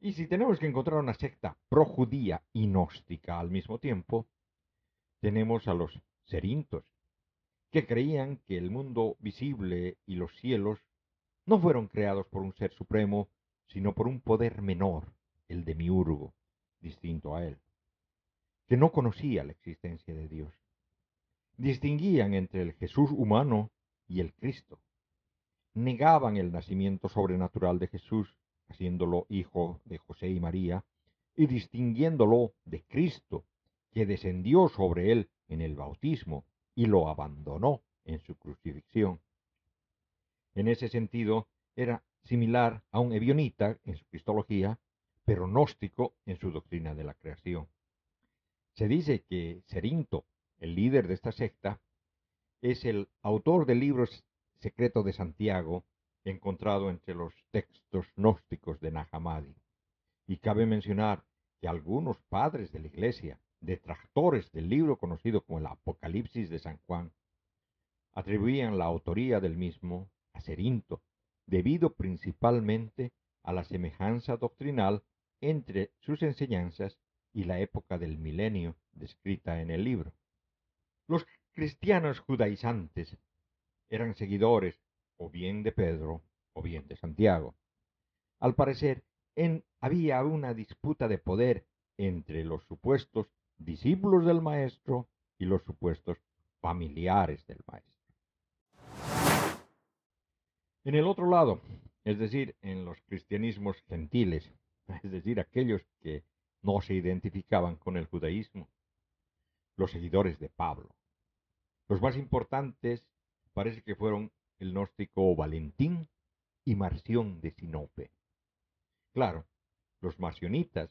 Y si tenemos que encontrar una secta projudía y gnóstica al mismo tiempo, tenemos a los serintos, que creían que el mundo visible y los cielos no fueron creados por un ser supremo, sino por un poder menor, el demiurgo distinto a él, que no conocía la existencia de Dios. Distinguían entre el Jesús humano y el Cristo. Negaban el nacimiento sobrenatural de Jesús, haciéndolo hijo de José y María, y distinguiéndolo de Cristo, que descendió sobre él en el bautismo y lo abandonó en su crucifixión. En ese sentido, era similar a un evionita en su cristología pero gnóstico en su doctrina de la creación. Se dice que Cerinto, el líder de esta secta, es el autor del libro secreto de Santiago, encontrado entre los textos gnósticos de Nahamadi. Y cabe mencionar que algunos padres de la Iglesia, detractores del libro conocido como el Apocalipsis de San Juan, atribuían la autoría del mismo a debido principalmente a la semejanza doctrinal entre sus enseñanzas y la época del milenio descrita en el libro. Los cristianos judaizantes eran seguidores o bien de Pedro o bien de Santiago. Al parecer, en, había una disputa de poder entre los supuestos discípulos del maestro y los supuestos familiares del maestro. En el otro lado, es decir, en los cristianismos gentiles, es decir, aquellos que no se identificaban con el judaísmo, los seguidores de Pablo. Los más importantes parece que fueron el gnóstico Valentín y Marción de Sinope. Claro, los marcionitas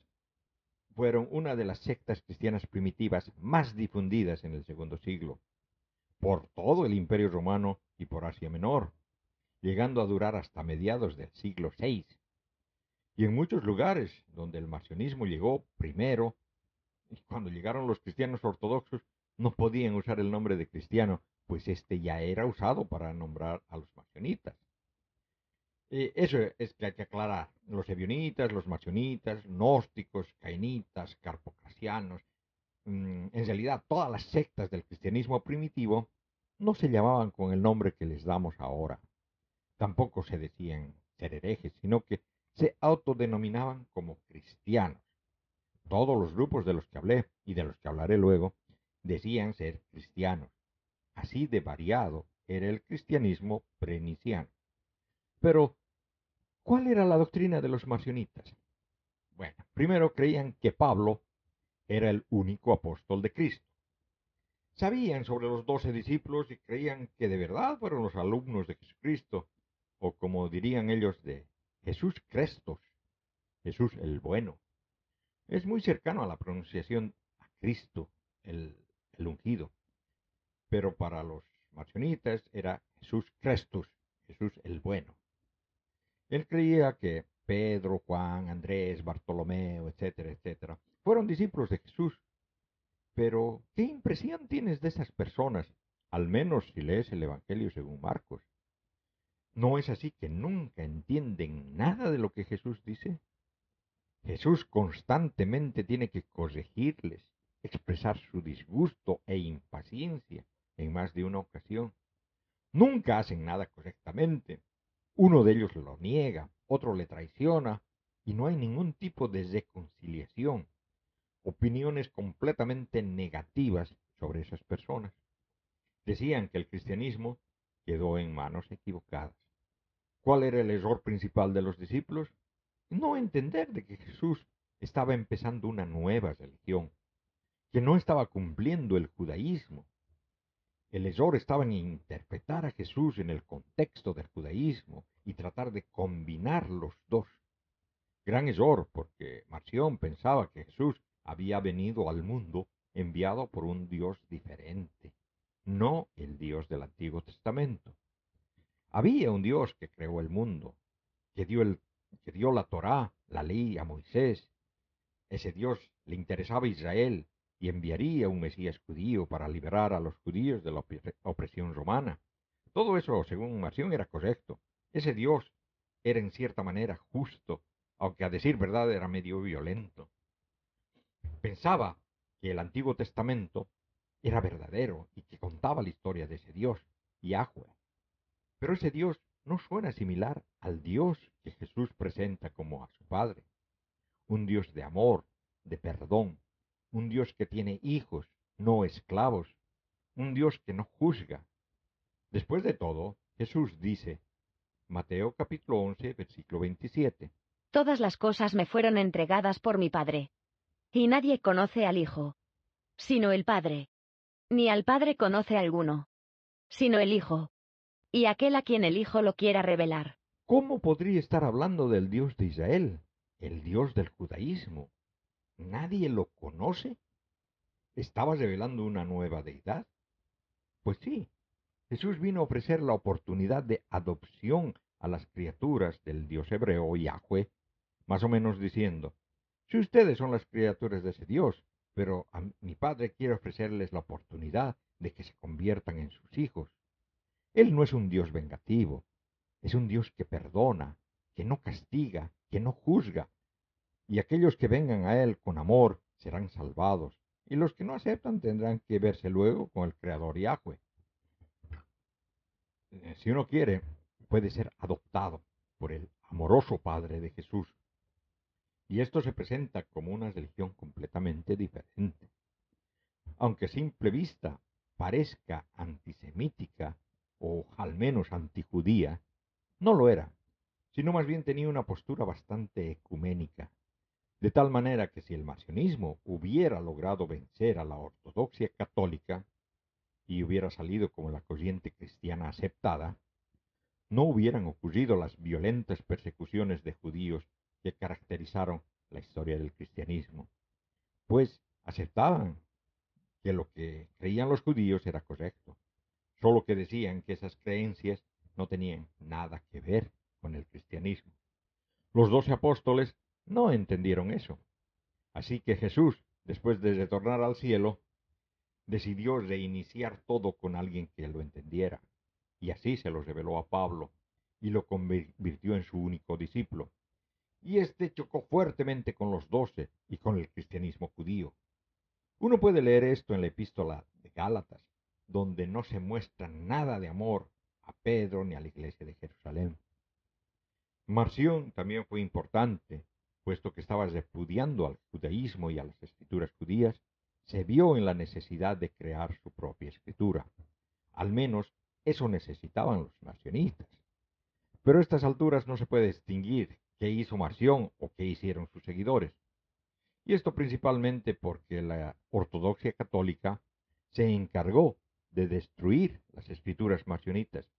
fueron una de las sectas cristianas primitivas más difundidas en el segundo siglo, por todo el imperio romano y por Asia Menor, llegando a durar hasta mediados del siglo VI. Y en muchos lugares donde el marcionismo llegó primero, y cuando llegaron los cristianos ortodoxos, no podían usar el nombre de cristiano, pues este ya era usado para nombrar a los marcionitas. Eh, eso es que hay que aclarar. Los ebionitas, los marcionitas, gnósticos, cainitas, carpocrasianos, mm, en realidad todas las sectas del cristianismo primitivo no se llamaban con el nombre que les damos ahora. Tampoco se decían ser herejes, sino que se autodenominaban como cristianos. Todos los grupos de los que hablé y de los que hablaré luego decían ser cristianos. Así de variado era el cristianismo preniciano. Pero, ¿cuál era la doctrina de los marcionitas? Bueno, primero creían que Pablo era el único apóstol de Cristo. Sabían sobre los doce discípulos y creían que de verdad fueron los alumnos de Jesucristo, o como dirían ellos de Jesús Crestos, Jesús el bueno. Es muy cercano a la pronunciación a Cristo, el, ungido. Pero para los marcionitas era Jesús Crestus, Jesús el bueno. Él creía que Pedro, Juan, Andrés, Bartolomeo, etcétera, etcétera, fueron discípulos de Jesús. Pero, ¿qué impresión tienes de esas personas? Al menos si lees el Evangelio según Marcos. ¿No es así que nunca entienden nada de lo que Jesús dice? Jesús constantemente tiene que corregirles, expresar su disgusto e impaciencia en más de una ocasión. Nunca hacen nada correctamente. Uno de ellos lo niega, otro le traiciona, y no hay ningún tipo de reconciliación. Opiniones completamente negativas sobre esas personas. Decían que el cristianismo quedó en manos equivocadas. ¿Cuál era el error principal de los discípulos? No entender de que Jesús estaba empezando una nueva religión, que no estaba cumpliendo el judaísmo. El error estaba en interpretar a Jesús en el contexto del judaísmo y tratar de combinar los dos. Gran error, porque Marción pensaba que Jesús había venido al mundo enviado por un Dios diferente, no el Dios del Antiguo Testamento. Había un Dios que creó el mundo, que dio, la Torá, la ley a Moisés. Ese Dios le interesaba a Israel y enviaría un Mesías judío para liberar a los judíos de la opresión romana. Todo eso, según Marción, era correcto. Ese Dios era en cierta manera justo, aunque a decir verdad era medio violento. Pensaba que el Antiguo Testamento era verdadero y que contaba la historia de ese Dios, Yahweh. Pero ese Dios no suena similar al Dios que Jesús presenta como a su Padre. Un Dios de amor, de perdón, un Dios que tiene hijos, no esclavos, un Dios que no juzga. Después de todo, Jesús dice, Mateo capítulo 11, versículo 27, Todas las cosas me fueron entregadas por mi Padre. Y nadie conoce al Hijo, sino el Padre. Ni al Padre conoce alguno, sino el Hijo, y aquel a quien el Hijo lo quiera revelar. ¿Cómo podría estar hablando del Dios de Israel, el Dios del judaísmo? ¿Nadie lo conoce? ¿Estaba revelando una nueva deidad? Pues sí, Jesús vino a ofrecer la oportunidad de adopción a las criaturas del dios hebreo Yahweh, más o menos diciendo, si ustedes son las criaturas de ese dios, pero a mi padre quiere ofrecerles la oportunidad de que se conviertan en sus hijos. Él no es un dios vengativo, es un dios que perdona, que no castiga, que no juzga, y aquellos que vengan a Él con amor serán salvados, y los que no aceptan tendrán que verse luego con el Creador Yahweh. Eh, si uno quiere, puede ser adoptado por el amoroso Padre de Jesús. Y esto se presenta como una religión completamente diferente. Aunque a simple vista parezca antisemítica o al menos antijudía, no lo era, sino más bien tenía una postura bastante ecuménica, de tal manera que si el marcionismo hubiera logrado vencer a la ortodoxia católica y hubiera salido como la corriente cristiana aceptada, no hubieran ocurrido las violentas persecuciones de judíos que caracterizaron la historia del cristianismo, pues aceptaban que lo que creían los judíos era correcto, solo que decían que esas creencias no tenían nada que ver con el cristianismo. Los doce apóstoles no entendieron eso. Así que Jesús, después de retornar al cielo, decidió reiniciar todo con alguien que lo entendiera. Y así se lo reveló a Pablo y lo convirtió en su único discípulo. Y éste chocó fuertemente con los doce y con el cristianismo judío. Uno puede leer esto en la epístola de Gálatas, donde no se muestra nada de amor a Pedro ni a la iglesia de Jerusalén. Marción también fue importante, puesto que estaba repudiando al judaísmo y a las escrituras judías, se vio en la necesidad de crear su propia escritura. Al menos eso necesitaban los marcionistas. Pero a estas alturas no se puede distinguir qué hizo Marción o qué hicieron sus seguidores. Y esto principalmente porque la ortodoxia católica se encargó de destruir las escrituras marcionitas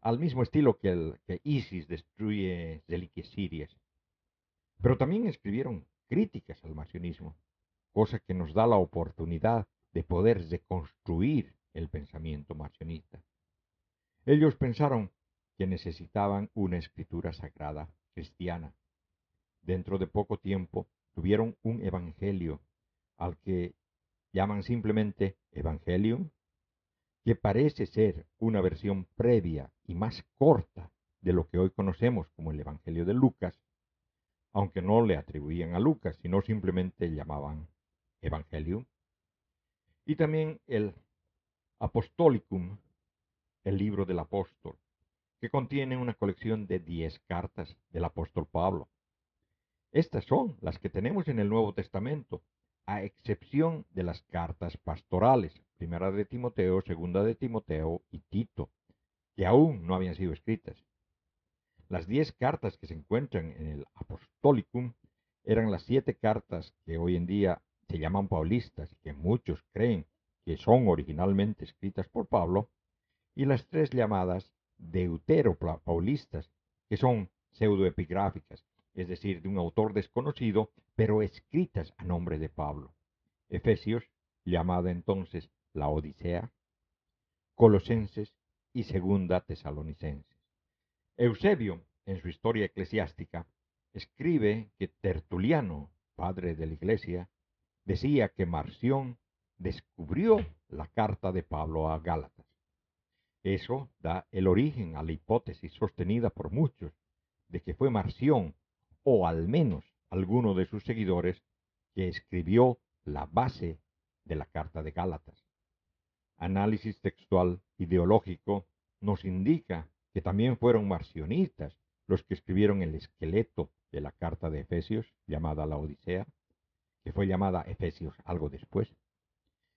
al mismo estilo que, el, que ISIS destruye reliquias sirias. Pero también escribieron críticas al marcionismo, cosa que nos da la oportunidad de poder reconstruir el pensamiento marcionista. Ellos pensaron que necesitaban una escritura sagrada cristiana. Dentro de poco tiempo tuvieron un evangelio al que llaman simplemente Evangelium que parece ser una versión previa y más corta de lo que hoy conocemos como el Evangelio de Lucas, aunque no le atribuían a Lucas, sino simplemente llamaban Evangelium, y también el Apostolicum, el libro del apóstol, que contiene una colección de diez cartas del apóstol Pablo. Estas son las que tenemos en el Nuevo Testamento, a excepción de las cartas pastorales, primera de Timoteo, segunda de Timoteo y Tito, que aún no habían sido escritas. Las diez cartas que se encuentran en el Apostolicum eran las siete cartas que hoy en día se llaman paulistas y que muchos creen que son originalmente escritas por Pablo, y las tres llamadas deuteropaulistas, que son pseudoepigráficas, es decir, de un autor desconocido, pero escritas a nombre de Pablo. Efesios, llamada entonces la Odisea, Colosenses y Segunda Tesalonicenses. Eusebio, en su historia eclesiástica, escribe que Tertuliano, padre de la iglesia, decía que Marción descubrió la carta de Pablo a Gálatas. Eso da el origen a la hipótesis sostenida por muchos de que fue Marción o al menos alguno de sus seguidores, que escribió la base de la Carta de Gálatas. Análisis textual ideológico nos indica que también fueron marcionistas los que escribieron el esqueleto de la Carta de Efesios, llamada la Odisea, que fue llamada Efesios algo después.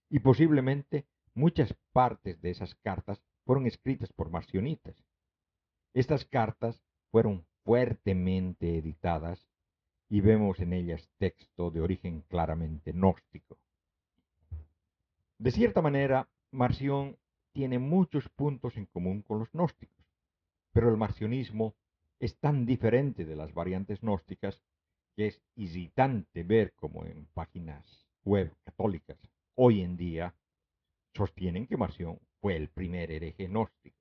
Y posiblemente muchas partes de esas cartas fueron escritas por marcionitas. Estas cartas fueron fuertemente editadas y vemos en ellas texto de origen claramente gnóstico. De cierta manera, Marción tiene muchos puntos en común con los gnósticos, pero el marcionismo es tan diferente de las variantes gnósticas que es irritante ver como en páginas web católicas hoy en día sostienen que Marción fue el primer hereje gnóstico.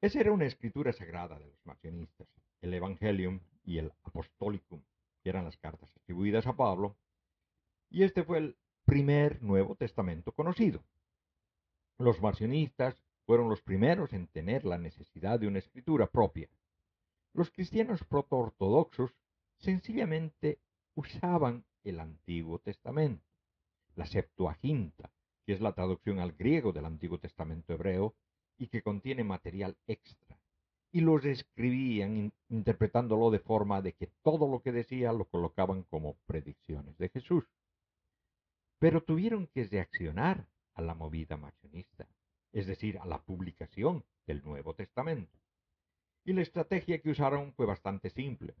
Esa era una escritura sagrada de los marcionistas, el Evangelium y el Apostolicum, que eran las cartas atribuidas a Pablo, y este fue el primer Nuevo Testamento conocido. Los marcionistas fueron los primeros en tener la necesidad de una escritura propia. Los cristianos proto-ortodoxos sencillamente usaban el Antiguo Testamento, la Septuaginta, que es la traducción al griego del Antiguo Testamento hebreo y que contiene material extra, y los escribían interpretándolo de forma de que todo lo que decía lo colocaban como predicciones de Jesús. Pero tuvieron que reaccionar a la movida marcionista, es decir, a la publicación del Nuevo Testamento. Y la estrategia que usaron fue bastante simple.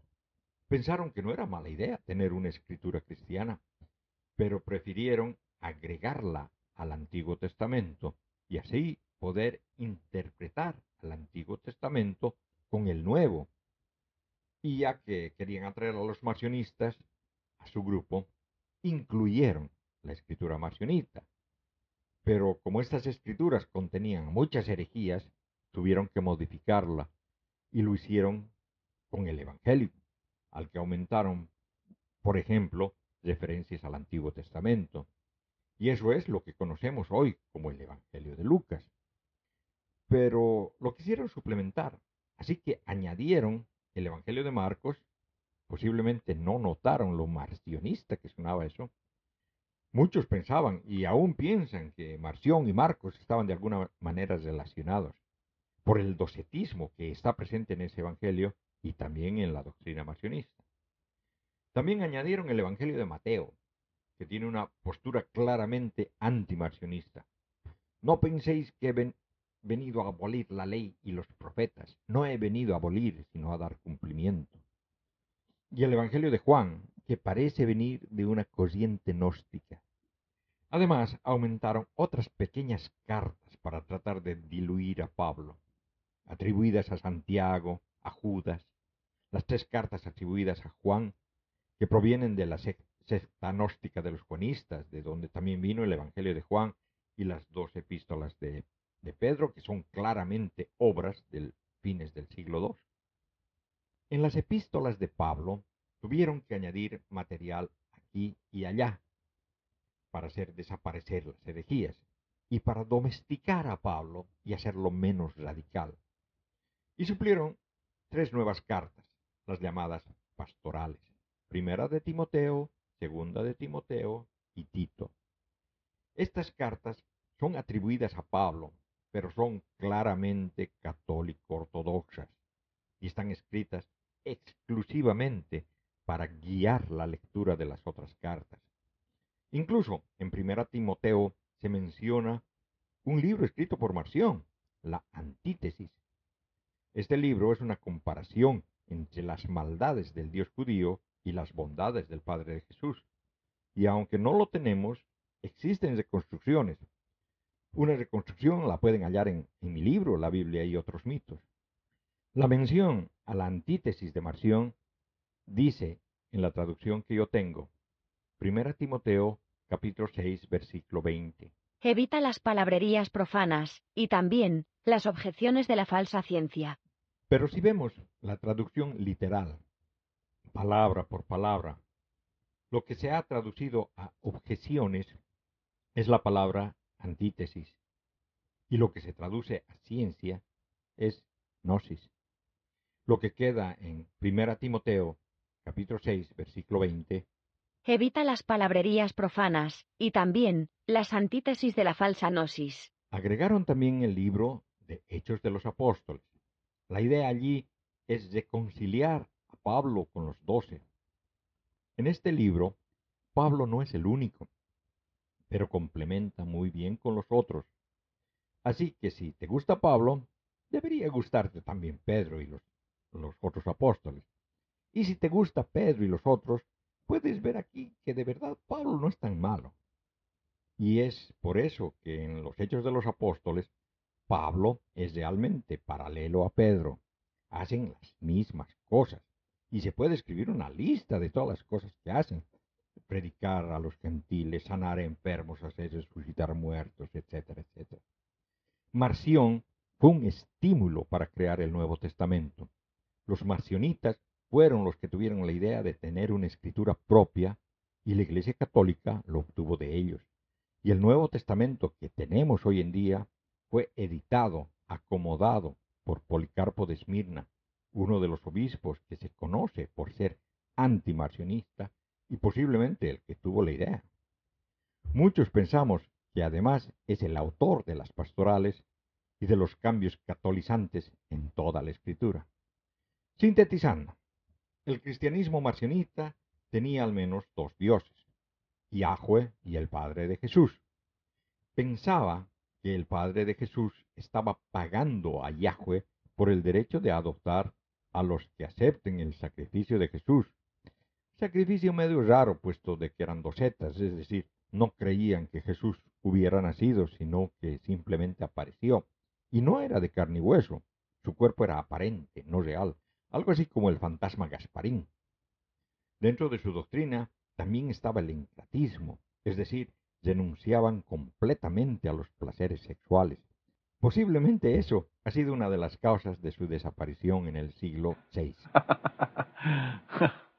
Pensaron que no era mala idea tener una escritura cristiana, pero prefirieron agregarla al Antiguo Testamento y así poder interpretar al Antiguo Testamento con el Nuevo. Y ya que querían atraer a los marcionistas a su grupo, incluyeron la escritura marcionista. Pero como estas escrituras contenían muchas herejías, tuvieron que modificarla y lo hicieron con el Evangelio, al que aumentaron, por ejemplo, referencias al Antiguo Testamento. Y eso es lo que conocemos hoy como el Evangelio de Lucas. Pero lo quisieron suplementar, así que añadieron el Evangelio de Marcos, posiblemente no notaron lo marcionista que sonaba eso. Muchos pensaban y aún piensan que Marción y Marcos estaban de alguna manera relacionados por el docetismo que está presente en ese Evangelio y también en la doctrina marcionista. También añadieron el Evangelio de Mateo, que tiene una postura claramente antimarcionista. No penséis que he venido a abolir la ley y los profetas. No he venido a abolir, sino a dar cumplimiento. Y el Evangelio de Juan, que parece venir de una corriente gnóstica. Además, aumentaron otras pequeñas cartas para tratar de diluir a Pablo, atribuidas a Santiago, a Judas, las tres cartas atribuidas a Juan que provienen de la secta gnóstica de los juanistas, de donde también vino el Evangelio de Juan y las dos epístolas de, de Pedro, que son claramente obras del fines del siglo II. En las epístolas de Pablo tuvieron que añadir material aquí y allá para hacer desaparecer las herejías y para domesticar a Pablo y hacerlo menos radical. Y suplieron tres nuevas cartas, las llamadas pastorales. Primera de Timoteo, Segunda de Timoteo y Tito. Estas cartas son atribuidas a Pablo, pero son claramente católico-ortodoxas y están escritas exclusivamente para guiar la lectura de las otras cartas. Incluso en Primera Timoteo se menciona un libro escrito por Marción, la Antítesis. Este libro es una comparación entre las maldades del Dios judío y las bondades del Padre de Jesús. Y aunque no lo tenemos, existen reconstrucciones. Una reconstrucción la pueden hallar en, mi libro, la Biblia y otros mitos. La mención a la antítesis de Marción dice en la traducción que yo tengo, 1 Timoteo capítulo 6 versículo 20. Evita las palabrerías profanas y también las objeciones de la falsa ciencia. Pero si vemos la traducción literal palabra por palabra. Lo que se ha traducido a objeciones es la palabra antítesis. Y lo que se traduce a ciencia es gnosis. Lo que queda en 1 Timoteo, capítulo 6, versículo 20. Evita las palabrerías profanas y también las antítesis de la falsa gnosis. Agregaron también el libro de Hechos de los Apóstoles. La idea allí es reconciliar Pablo con los doce. En este libro, Pablo no es el único, pero complementa muy bien con los otros. Así que si te gusta Pablo, debería gustarte también Pedro y los, otros apóstoles. Y si te gusta Pedro y los otros, puedes ver aquí que de verdad Pablo no es tan malo. Y es por eso que en los Hechos de los Apóstoles, Pablo es realmente paralelo a Pedro. Hacen las mismas cosas. Y se puede escribir una lista de todas las cosas que hacen. Predicar a los gentiles, sanar enfermos, hacer resucitar muertos, etcétera, etcétera. Marción fue un estímulo para crear el Nuevo Testamento. Los marcionitas fueron los que tuvieron la idea de tener una escritura propia y la Iglesia Católica lo obtuvo de ellos. Y el Nuevo Testamento que tenemos hoy en día fue editado, acomodado por Policarpo de Esmirna, uno de los obispos que se conoce por ser antimarcionista y posiblemente el que tuvo la idea. Muchos pensamos que además es el autor de las pastorales y de los cambios catolizantes en toda la escritura. Sintetizando, el cristianismo marcionista tenía al menos dos dioses, Yahweh y el Padre de Jesús. Pensaba que el Padre de Jesús estaba pagando a Yahweh por el derecho de adoptar a los que acepten el sacrificio de Jesús. Sacrificio medio raro, puesto de que eran dosetas, es decir, no creían que Jesús hubiera nacido, sino que simplemente apareció y no era de carne y hueso. Su cuerpo era aparente, no real, algo así como el fantasma Gasparín. Dentro de su doctrina también estaba el encratismo, es decir, denunciaban completamente a los placeres sexuales. Posiblemente eso ha sido una de las causas de su desaparición en el siglo VI.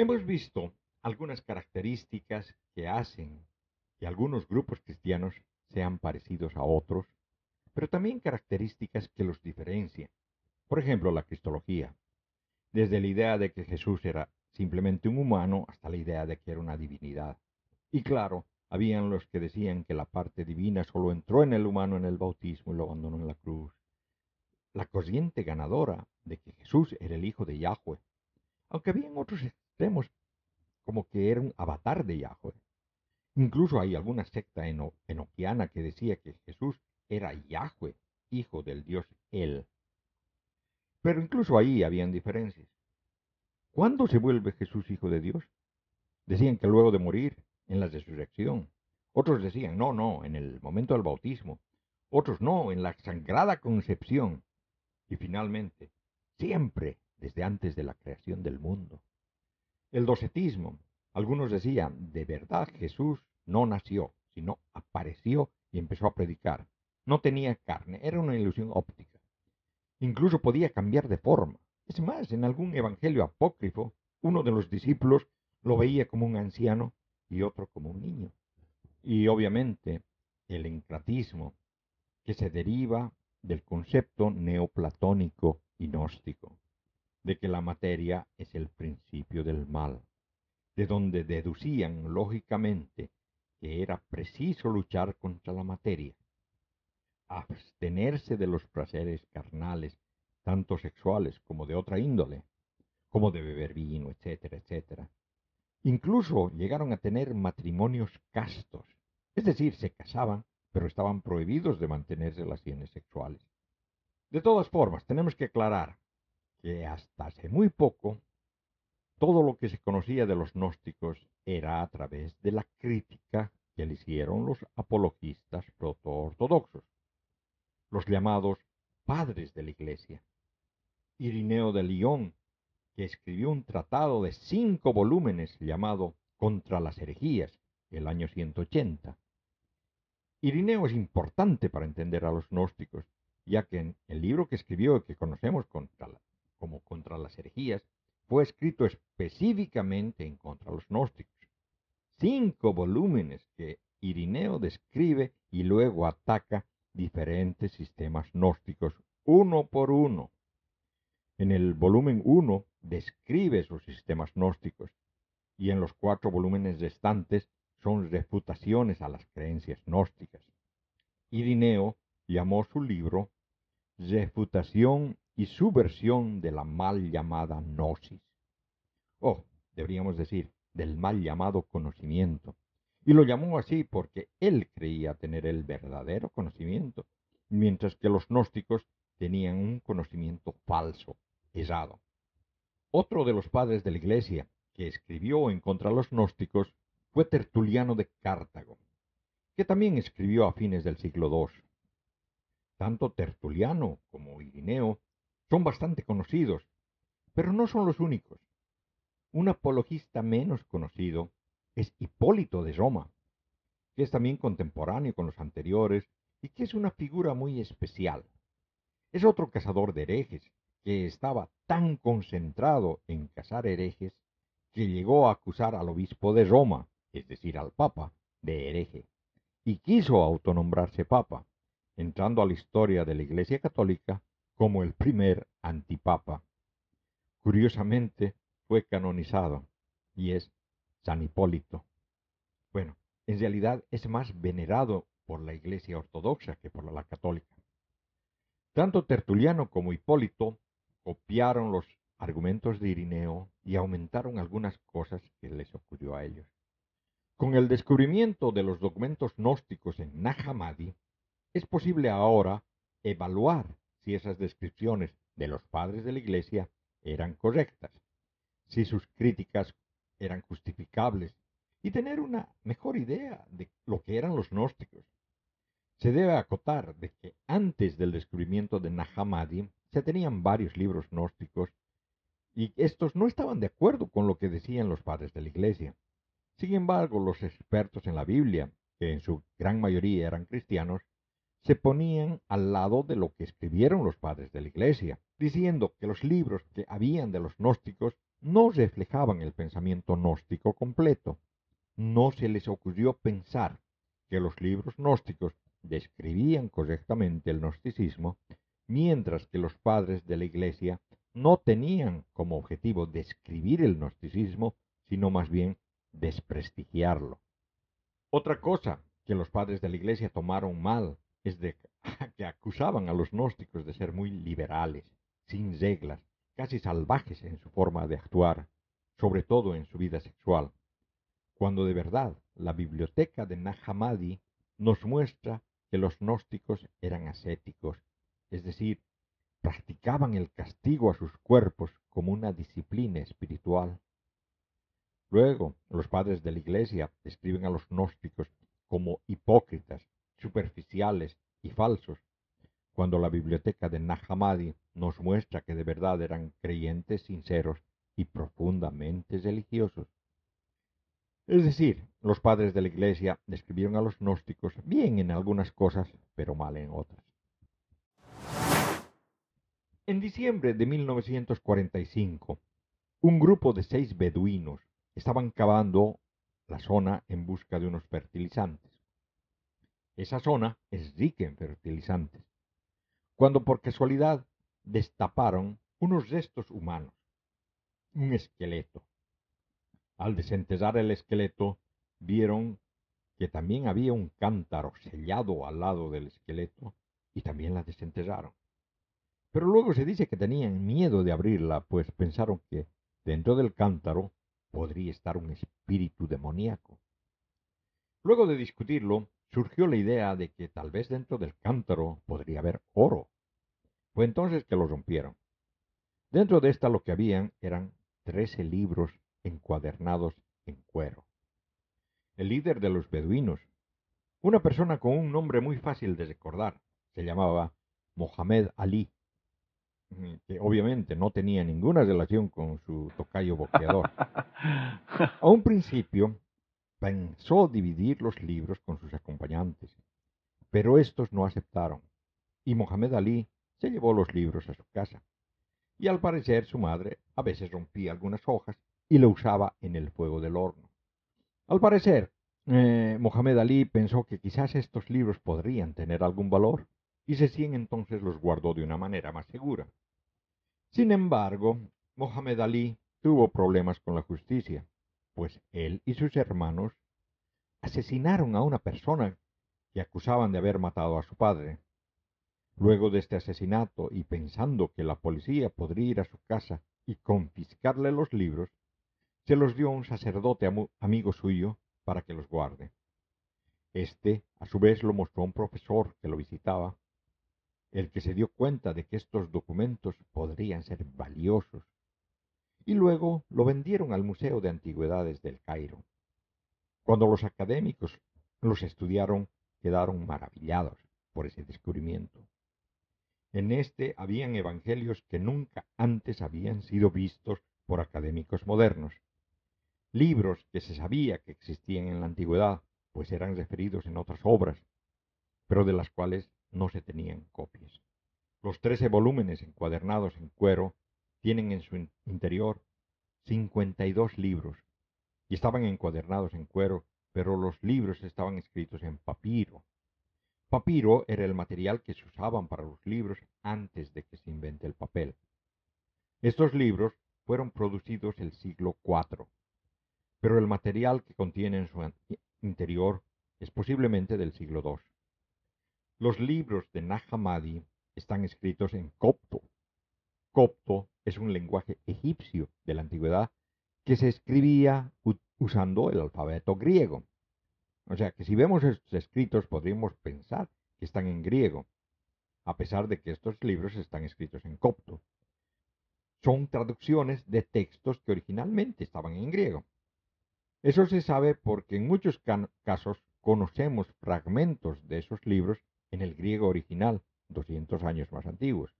Hemos visto algunas características que hacen que algunos grupos cristianos sean parecidos a otros, pero también características que los diferencian. Por ejemplo, la cristología. Desde la idea de que Jesús era simplemente un humano hasta la idea de que era una divinidad. Y claro, habían los que decían que la parte divina solo entró en el humano en el bautismo y lo abandonó en la cruz. La corriente ganadora de que Jesús era el hijo de Yahweh, aunque habían otros como que era un avatar de Yahweh. Incluso hay alguna secta enoquiana que decía que Jesús era Yahweh, hijo del Dios Él. Pero incluso ahí habían diferencias. ¿Cuándo se vuelve Jesús hijo de Dios? Decían que luego de morir, en la resurrección. Otros decían, no, no, en el momento del bautismo. Otros no, en la sagrada concepción. Y finalmente, siempre desde antes de la creación del mundo. El docetismo. Algunos decían, de verdad Jesús no nació, sino apareció y empezó a predicar. No tenía carne, era una ilusión óptica. Incluso podía cambiar de forma. Es más, en algún evangelio apócrifo, uno de los discípulos lo veía como un anciano y otro como un niño. Y obviamente el encratismo, que se deriva del concepto neoplatónico y gnóstico, de que la materia es el principio del mal, de donde deducían lógicamente que era preciso luchar contra la materia, abstenerse de los placeres carnales, tanto sexuales como de otra índole, como de beber vino, etcétera, etcétera. Incluso llegaron a tener matrimonios castos, es decir, se casaban, pero estaban prohibidos de mantener relaciones sexuales. De todas formas, tenemos que aclarar que hasta hace muy poco todo lo que se conocía de los gnósticos era a través de la crítica que le hicieron los apologistas proto-ortodoxos, los llamados padres de la Iglesia. Irineo de Lyon, que escribió un tratado de cinco volúmenes llamado Contra las herejías, el año 180. Irineo es importante para entender a los gnósticos, ya que en el libro que escribió y que conocemos como Contra las herejías, fue escrito específicamente en contra de los gnósticos. Cinco volúmenes que Irineo describe y luego ataca diferentes sistemas gnósticos uno por uno. En el volumen 1 describe sus sistemas gnósticos y en los cuatro volúmenes restantes son refutaciones a las creencias gnósticas. Irineo llamó su libro Refutación y subversión de la mal llamada gnosis. O, deberíamos decir, del mal llamado conocimiento. Y lo llamó así porque él creía tener el verdadero conocimiento, mientras que los gnósticos tenían un conocimiento falso, errado. Otro de los padres de la Iglesia que escribió en contra de los gnósticos fue Tertuliano de Cartago, que también escribió a fines del siglo II. Tanto Tertuliano como Irineo son bastante conocidos, pero no son los únicos. Un apologista menos conocido es Hipólito de Roma, que es también contemporáneo con los anteriores y que es una figura muy especial. Es otro cazador de herejes que estaba tan concentrado en cazar herejes que llegó a acusar al obispo de Roma, es decir, al papa, de hereje, y quiso autonombrarse papa, entrando a la historia de la Iglesia Católica como el primer antipapa. Curiosamente, fue canonizado y es San Hipólito. Bueno, en realidad es más venerado por la Iglesia Ortodoxa que por la Católica. Tanto Tertuliano como Hipólito copiaron los argumentos de Irineo y aumentaron algunas cosas que les ocurrió a ellos. Con el descubrimiento de los documentos gnósticos en Nahamadi, es posible ahora evaluar si esas descripciones de los padres de la Iglesia eran correctas, si sus críticas eran justificables y tener una mejor idea de lo que eran los gnósticos. Se debe acotar de que antes del descubrimiento de Nahamadi se tenían varios libros gnósticos y estos no estaban de acuerdo con lo que decían los padres de la Iglesia. Sin embargo, los expertos en la Biblia, que en su gran mayoría eran cristianos, se ponían al lado de lo que escribieron los padres de la Iglesia, diciendo que los libros que habían de los gnósticos no reflejaban el pensamiento gnóstico completo. No se les ocurrió pensar que los libros gnósticos describían correctamente el gnosticismo, mientras que los padres de la Iglesia no tenían como objetivo describir el gnosticismo, sino más bien desprestigiarlo. Otra cosa que los padres de la Iglesia tomaron mal es de que acusaban a los gnósticos de ser muy liberales, sin reglas, casi salvajes en su forma de actuar, sobre todo en su vida sexual, cuando de verdad la biblioteca de Nahamadi nos muestra que los gnósticos eran ascéticos, es decir, practicaban el castigo a sus cuerpos como una disciplina espiritual. Luego, los padres de la Iglesia describen a los gnósticos como hipócritas, superficiales y falsos, cuando la biblioteca de Nahamadi nos muestra que de verdad eran creyentes sinceros y profundamente religiosos. Es decir, los padres de la Iglesia describieron a los gnósticos bien en algunas cosas, pero mal en otras. En diciembre de 1945, un grupo de seis beduinos estaban cavando la zona en busca de unos fertilizantes. Esa zona es rica en fertilizantes. Cuando por casualidad destaparon unos restos humanos, un esqueleto. Al desenterrar el esqueleto, vieron que también había un cántaro sellado al lado del esqueleto y también la desenterraron. Pero luego se dice que tenían miedo de abrirla, pues pensaron que dentro del cántaro podría estar un espíritu demoníaco. Luego de discutirlo, surgió la idea de que tal vez dentro del cántaro podría haber oro. Fue entonces que lo rompieron. Dentro de esta lo que habían eran trece libros encuadernados en cuero. El líder de los beduinos, una persona con un nombre muy fácil de recordar, se llamaba Mohamed Ali, mm, que obviamente no tenía ninguna relación con su tocayo boqueador. A un principio pensó dividir los libros con sus acompañantes, pero estos no aceptaron, y Mohamed Ali se llevó los libros a su casa. Y al parecer su madre a veces rompía algunas hojas y lo usaba en el fuego del horno. Al parecer, eh, Mohamed Ali pensó que quizás estos libros podrían tener algún valor, y recién entonces los guardó de una manera más segura. Sin embargo, Mohamed Ali tuvo problemas con la justicia, pues él y sus hermanos asesinaron a una persona que acusaban de haber matado a su padre. Luego de este asesinato y pensando que la policía podría ir a su casa y confiscarle los libros, se los dio a un sacerdote amigo suyo para que los guarde. Este, a su vez, lo mostró a un profesor que lo visitaba, el que se dio cuenta de que estos documentos podrían ser valiosos y luego lo vendieron al Museo de Antigüedades del Cairo. Cuando los académicos los estudiaron, quedaron maravillados por ese descubrimiento. En este habían evangelios que nunca antes habían sido vistos por académicos modernos, libros que se sabía que existían en la antigüedad, pues eran referidos en otras obras, pero de las cuales no se tenían copias. Los trece volúmenes encuadernados en cuero tienen en su interior 52 libros y estaban encuadernados en cuero, pero los libros estaban escritos en papiro. Papiro era el material que se usaban para los libros antes de que se invente el papel. Estos libros fueron producidos el siglo IV, pero el material que contiene en su interior es posiblemente del siglo II. Los libros de Nag Hammadi están escritos en copto. Copto es un lenguaje egipcio de la antigüedad que se escribía usando el alfabeto griego. O sea que si vemos estos escritos podríamos pensar que están en griego, a pesar de que estos libros están escritos en copto. Son traducciones de textos que originalmente estaban en griego. Eso se sabe porque en muchos casos conocemos fragmentos de esos libros en el griego original, 200 años más antiguos.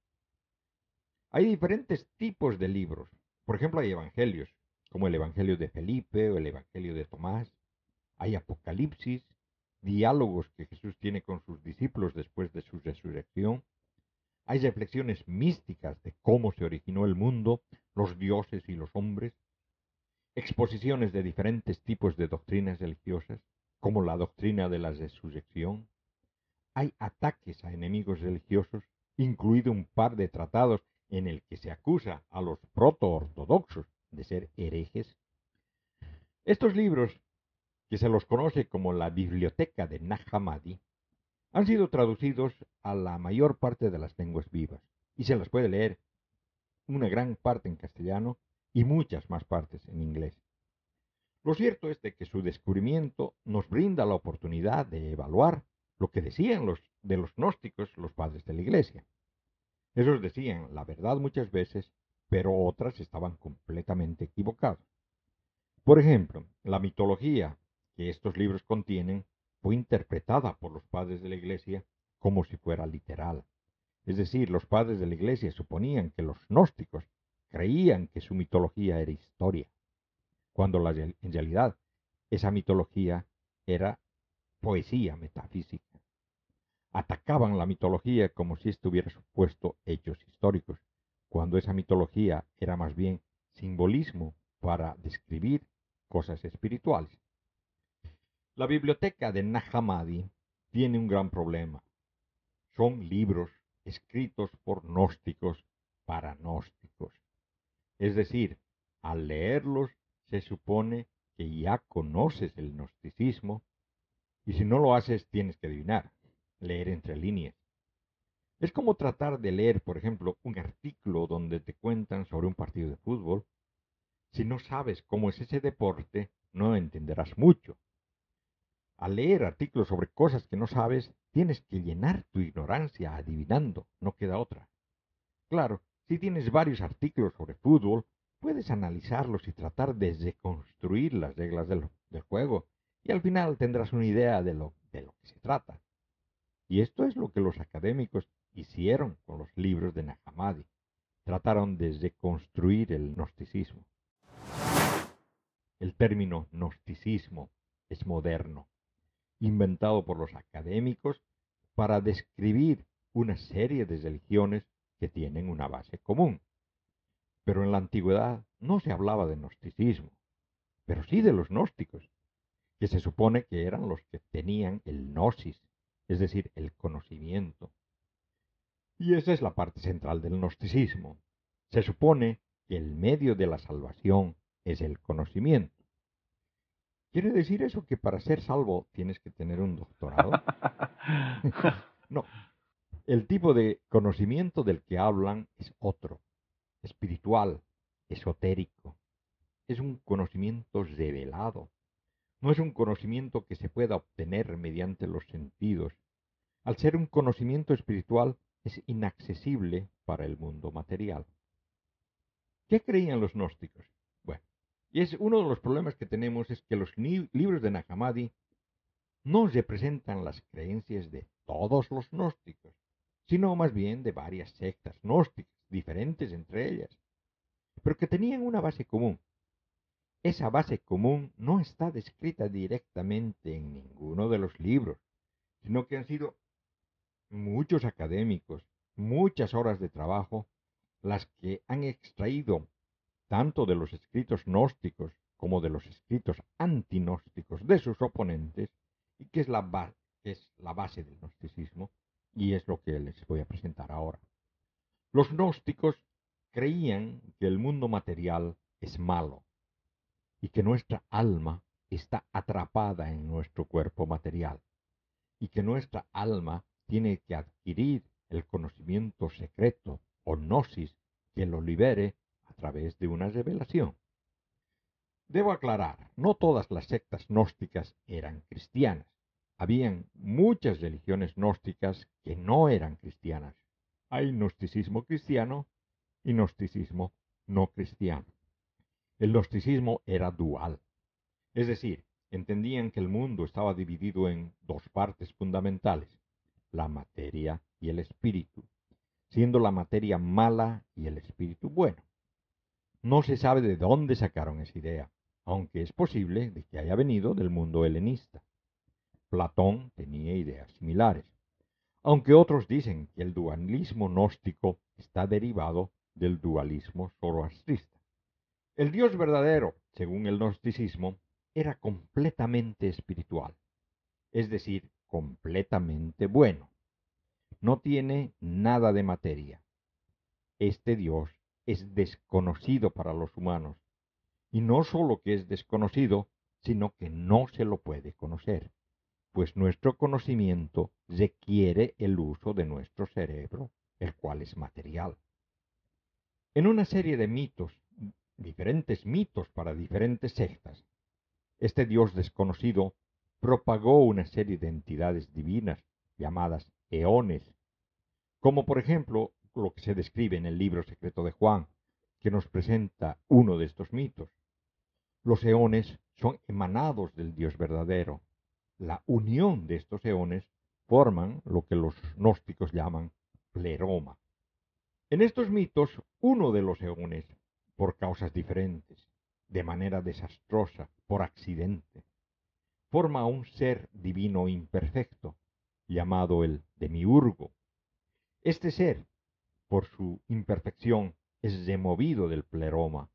Hay diferentes tipos de libros. Por ejemplo, hay evangelios, como el Evangelio de Felipe o el Evangelio de Tomás. Hay apocalipsis, diálogos que Jesús tiene con sus discípulos después de su resurrección. Hay reflexiones místicas de cómo se originó el mundo, los dioses y los hombres. Exposiciones de diferentes tipos de doctrinas religiosas, como la doctrina de la resurrección. Hay ataques a enemigos religiosos, incluido un par de tratados en el que se acusa a los proto-ortodoxos de ser herejes. Estos libros, que se los conoce como la Biblioteca de Nag han sido traducidos a la mayor parte de las lenguas vivas y se las puede leer una gran parte en castellano y muchas más partes en inglés. Lo cierto es de que su descubrimiento nos brinda la oportunidad de evaluar lo que decían de los gnósticos los padres de la Iglesia. Esos decían la verdad muchas veces, pero otras estaban completamente equivocadas. Por ejemplo, la mitología que estos libros contienen fue interpretada por los padres de la Iglesia como si fuera literal. Es decir, los padres de la Iglesia suponían que los gnósticos creían que su mitología era historia, cuando en realidad esa mitología era poesía metafísica. Atacaban la mitología como si estuviera supuesto hechos históricos, cuando esa mitología era más bien simbolismo para describir cosas espirituales. La biblioteca de Nahamadi tiene un gran problema. Son libros escritos por gnósticos para gnósticos. Es decir, al leerlos se supone que ya conoces el gnosticismo y si no lo haces tienes que adivinar, leer entre líneas. Es como tratar de leer, por ejemplo, un artículo donde te cuentan sobre un partido de fútbol. Si no sabes cómo es ese deporte, no entenderás mucho. Al leer artículos sobre cosas que no sabes, tienes que llenar tu ignorancia adivinando, no queda otra. Claro, si tienes varios artículos sobre fútbol, puedes analizarlos y tratar de reconstruir las reglas del, juego, y al final tendrás una idea de lo, de lo que se trata. Y esto es lo que los académicos hicieron con los libros de Nahamadi. Trataron de reconstruir el gnosticismo. El término gnosticismo es moderno inventado por los académicos para describir una serie de religiones que tienen una base común. Pero en la antigüedad no se hablaba de gnosticismo, pero sí de los gnósticos, que se supone que eran los que tenían el gnosis, es decir, el conocimiento. Y esa es la parte central del gnosticismo. Se supone que el medio de la salvación es el conocimiento. ¿Quiere decir eso que para ser salvo tienes que tener un doctorado? no. El tipo de conocimiento del que hablan es otro, espiritual, esotérico. Es un conocimiento revelado. No es un conocimiento que se pueda obtener mediante los sentidos. Al ser un conocimiento espiritual, es inaccesible para el mundo material. ¿Qué creían los gnósticos? Y es uno de los problemas que tenemos es que los libros de Nahamadi no representan las creencias de todos los gnósticos, sino más bien de varias sectas gnósticas, diferentes entre ellas, pero que tenían una base común. Esa base común no está descrita directamente en ninguno de los libros, sino que han sido muchos académicos, muchas horas de trabajo, las que han extraído tanto de los escritos gnósticos como de los escritos antinósticos de sus oponentes, y que es la, es la base del gnosticismo, y es lo que les voy a presentar ahora. Los gnósticos creían que el mundo material es malo y que nuestra alma está atrapada en nuestro cuerpo material y que nuestra alma tiene que adquirir el conocimiento secreto o gnosis que lo libere a través de una revelación. Debo aclarar, no todas las sectas gnósticas eran cristianas. Habían muchas religiones gnósticas que no eran cristianas. Hay gnosticismo cristiano y gnosticismo no cristiano. El gnosticismo era dual, es decir, entendían que el mundo estaba dividido en dos partes fundamentales, la materia y el espíritu, siendo la materia mala y el espíritu bueno. No se sabe de dónde sacaron esa idea, aunque es posible que haya venido del mundo helenista. Platón tenía ideas similares, aunque otros dicen que el dualismo gnóstico está derivado del dualismo zoroastrista. El Dios verdadero, según el gnosticismo, era completamente espiritual, es decir, completamente bueno. No tiene nada de materia. Este Dios es desconocido para los humanos, y no solo que es desconocido, sino que no se lo puede conocer, pues nuestro conocimiento requiere el uso de nuestro cerebro, el cual es material. En una serie de mitos diferentes mitos para diferentes sectas. Este Dios desconocido propagó una serie de entidades divinas llamadas eones, como por ejemplo lo que se describe en el libro secreto de Juan, que nos presenta uno de estos mitos. Los eones son emanados del Dios verdadero. La unión de estos eones forman lo que los gnósticos llaman pleroma. En estos mitos, uno de los eones por causas diferentes, de manera desastrosa, por accidente. Forma un ser divino imperfecto, llamado el demiurgo. Este ser, por su imperfección, es removido del pleroma,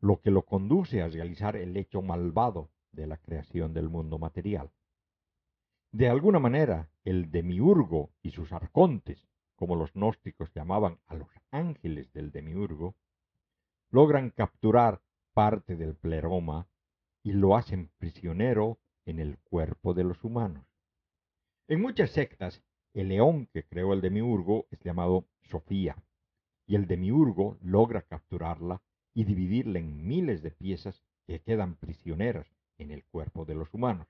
lo que lo conduce a realizar el hecho malvado de la creación del mundo material. De alguna manera, el demiurgo y sus arcontes, como los gnósticos llamaban a los ángeles del demiurgo, logran capturar parte del pleroma y lo hacen prisionero en el cuerpo de los humanos. En muchas sectas, el león que creó el demiurgo es llamado Sofía, y el demiurgo logra capturarla y dividirla en miles de piezas que quedan prisioneras en el cuerpo de los humanos.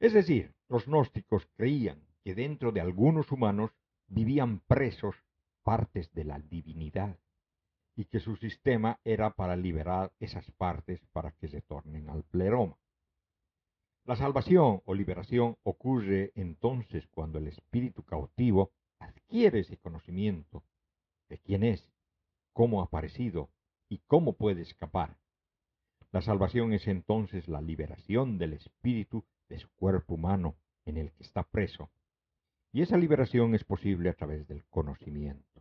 Es decir, los gnósticos creían que dentro de algunos humanos vivían presos partes de la divinidad y que su sistema era para liberar esas partes para que se tornen al pleroma. La salvación o liberación ocurre entonces cuando el espíritu cautivo adquiere ese conocimiento de quién es, cómo ha aparecido y cómo puede escapar. La salvación es entonces la liberación del espíritu de su cuerpo humano en el que está preso. Y esa liberación es posible a través del conocimiento.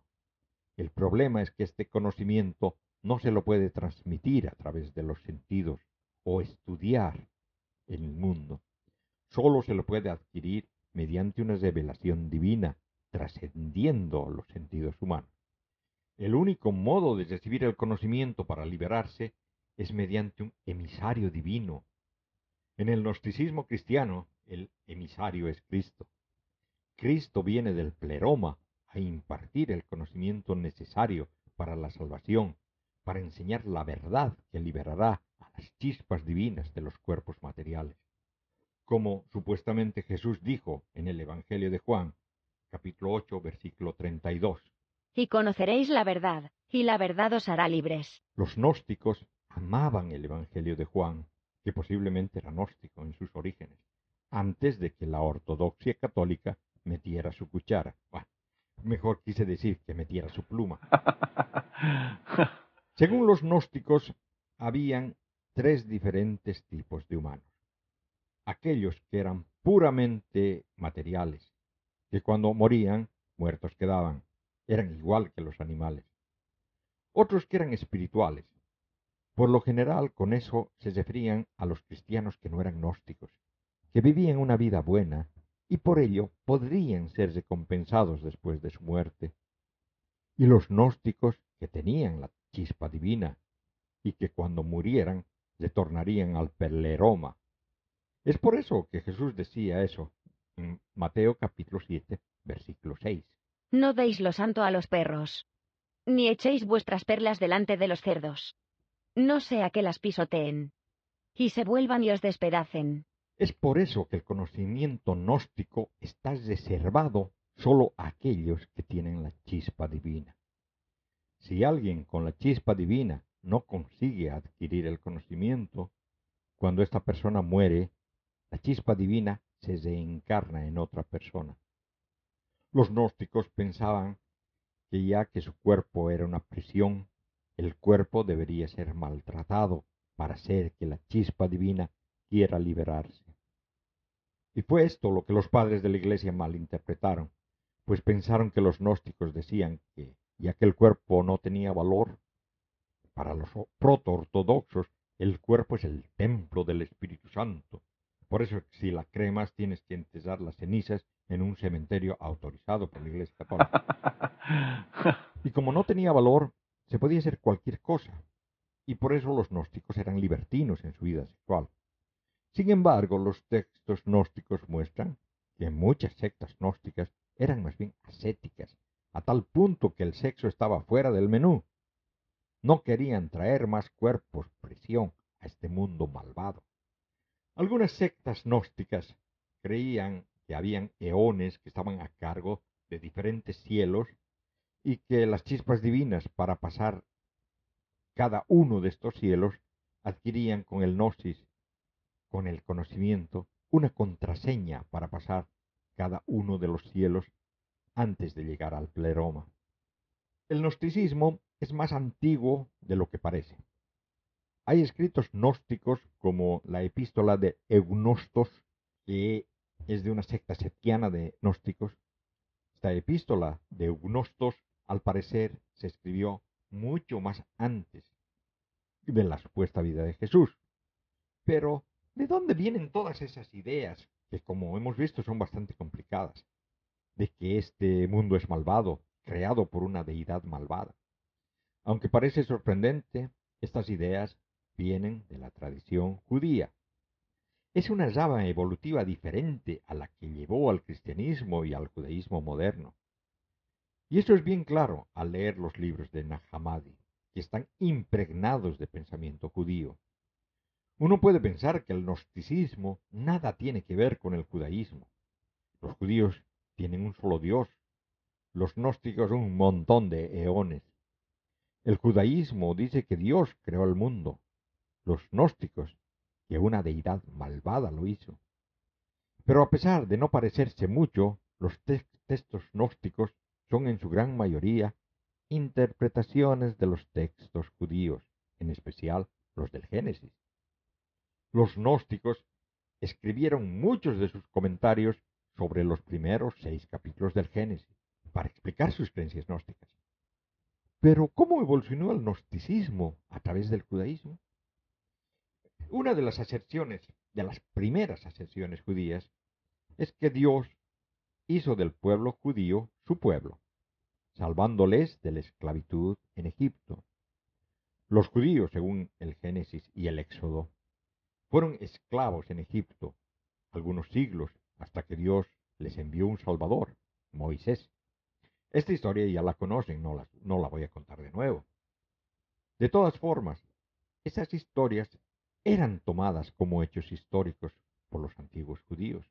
El problema es que este conocimiento no se lo puede transmitir a través de los sentidos o estudiar en el mundo. Solo se lo puede adquirir mediante una revelación divina, trascendiendo los sentidos humanos. El único modo de recibir el conocimiento para liberarse es mediante un emisario divino. En el gnosticismo cristiano, el emisario es Cristo. Cristo viene del pleroma, a impartir el conocimiento necesario para la salvación, para enseñar la verdad que liberará a las chispas divinas de los cuerpos materiales. Como supuestamente Jesús dijo en el Evangelio de Juan, capítulo 8, versículo 32. Y conoceréis la verdad, y la verdad os hará libres. Los gnósticos amaban el Evangelio de Juan, que posiblemente era gnóstico en sus orígenes, antes de que la ortodoxia católica metiera su cuchara. Mejor quise decir que metiera su pluma. Según los gnósticos, habían tres diferentes tipos de humanos. Aquellos que eran puramente materiales, que cuando morían, muertos quedaban, eran igual que los animales. Otros que eran espirituales. Por lo general, con eso se referían a los cristianos que no eran gnósticos, que vivían una vida buena y por ello podrían ser recompensados después de su muerte. Y los gnósticos que tenían la chispa divina y que cuando murieran retornarían al perleroma. Es por eso que Jesús decía eso Mateo capítulo 7, versículo 6. No deis lo santo a los perros, ni echéis vuestras perlas delante de los cerdos, no sea que las pisoteen, y se vuelvan y os despedacen. Es por eso que el conocimiento gnóstico está reservado solo a aquellos que tienen la chispa divina. Si alguien con la chispa divina no consigue adquirir el conocimiento, cuando esta persona muere, la chispa divina se reencarna en otra persona. Los gnósticos pensaban que ya que su cuerpo era una prisión, el cuerpo debería ser maltratado para hacer que la chispa divina quiera liberarse. Y fue esto lo que los padres de la iglesia malinterpretaron, pues pensaron que los gnósticos decían que, ya que el cuerpo no tenía valor, para los proto-ortodoxos el cuerpo es el templo del Espíritu Santo. Por eso, si la cremas, tienes que enterrar las cenizas en un cementerio autorizado por la Iglesia Católica. Y como no tenía valor, se podía hacer cualquier cosa. Y por eso los gnósticos eran libertinos en su vida sexual. Sin embargo, los textos gnósticos muestran que muchas sectas gnósticas eran más bien ascéticas, a tal punto que el sexo estaba fuera del menú. No querían traer más cuerpos prisión a este mundo malvado. Algunas sectas gnósticas creían que habían eones que estaban a cargo de diferentes cielos y que las chispas divinas para pasar cada uno de estos cielos adquirían con el gnosis, con el conocimiento, una contraseña para pasar cada uno de los cielos antes de llegar al pleroma. El gnosticismo es más antiguo de lo que parece. Hay escritos gnósticos como la epístola de Eugnostos, que es de una secta setiana de gnósticos. Esta epístola de Eugnostos, al parecer, se escribió mucho más antes de la supuesta vida de Jesús. Pero, ¿de dónde vienen todas esas ideas, que como hemos visto son bastante complicadas, de que este mundo es malvado, creado por una deidad malvada? Aunque parece sorprendente, estas ideas vienen de la tradición judía. Es una rama evolutiva diferente a la que llevó al cristianismo y al judaísmo moderno. Y eso es bien claro al leer los libros de Nahamadi, que están impregnados de pensamiento judío. Uno puede pensar que el gnosticismo nada tiene que ver con el judaísmo. Los judíos tienen un solo Dios, los gnósticos un montón de eones. El judaísmo dice que Dios creó el mundo, los gnósticos que una deidad malvada lo hizo. Pero a pesar de no parecerse mucho, los textos gnósticos son en su gran mayoría interpretaciones de los textos judíos, en especial los del Génesis. Los gnósticos escribieron muchos de sus comentarios sobre los primeros seis capítulos del Génesis para explicar sus creencias gnósticas. Pero, ¿cómo evolucionó el gnosticismo a través del judaísmo? Una de las aserciones, de las primeras aserciones judías, es que Dios hizo del pueblo judío su pueblo, salvándoles de la esclavitud en Egipto. Los judíos, según el Génesis y el Éxodo, fueron esclavos en Egipto algunos siglos hasta que Dios les envió un Salvador, Moisés. Esta historia ya la conocen, no la, no la voy a contar de nuevo. De todas formas, esas historias eran tomadas como hechos históricos por los antiguos judíos.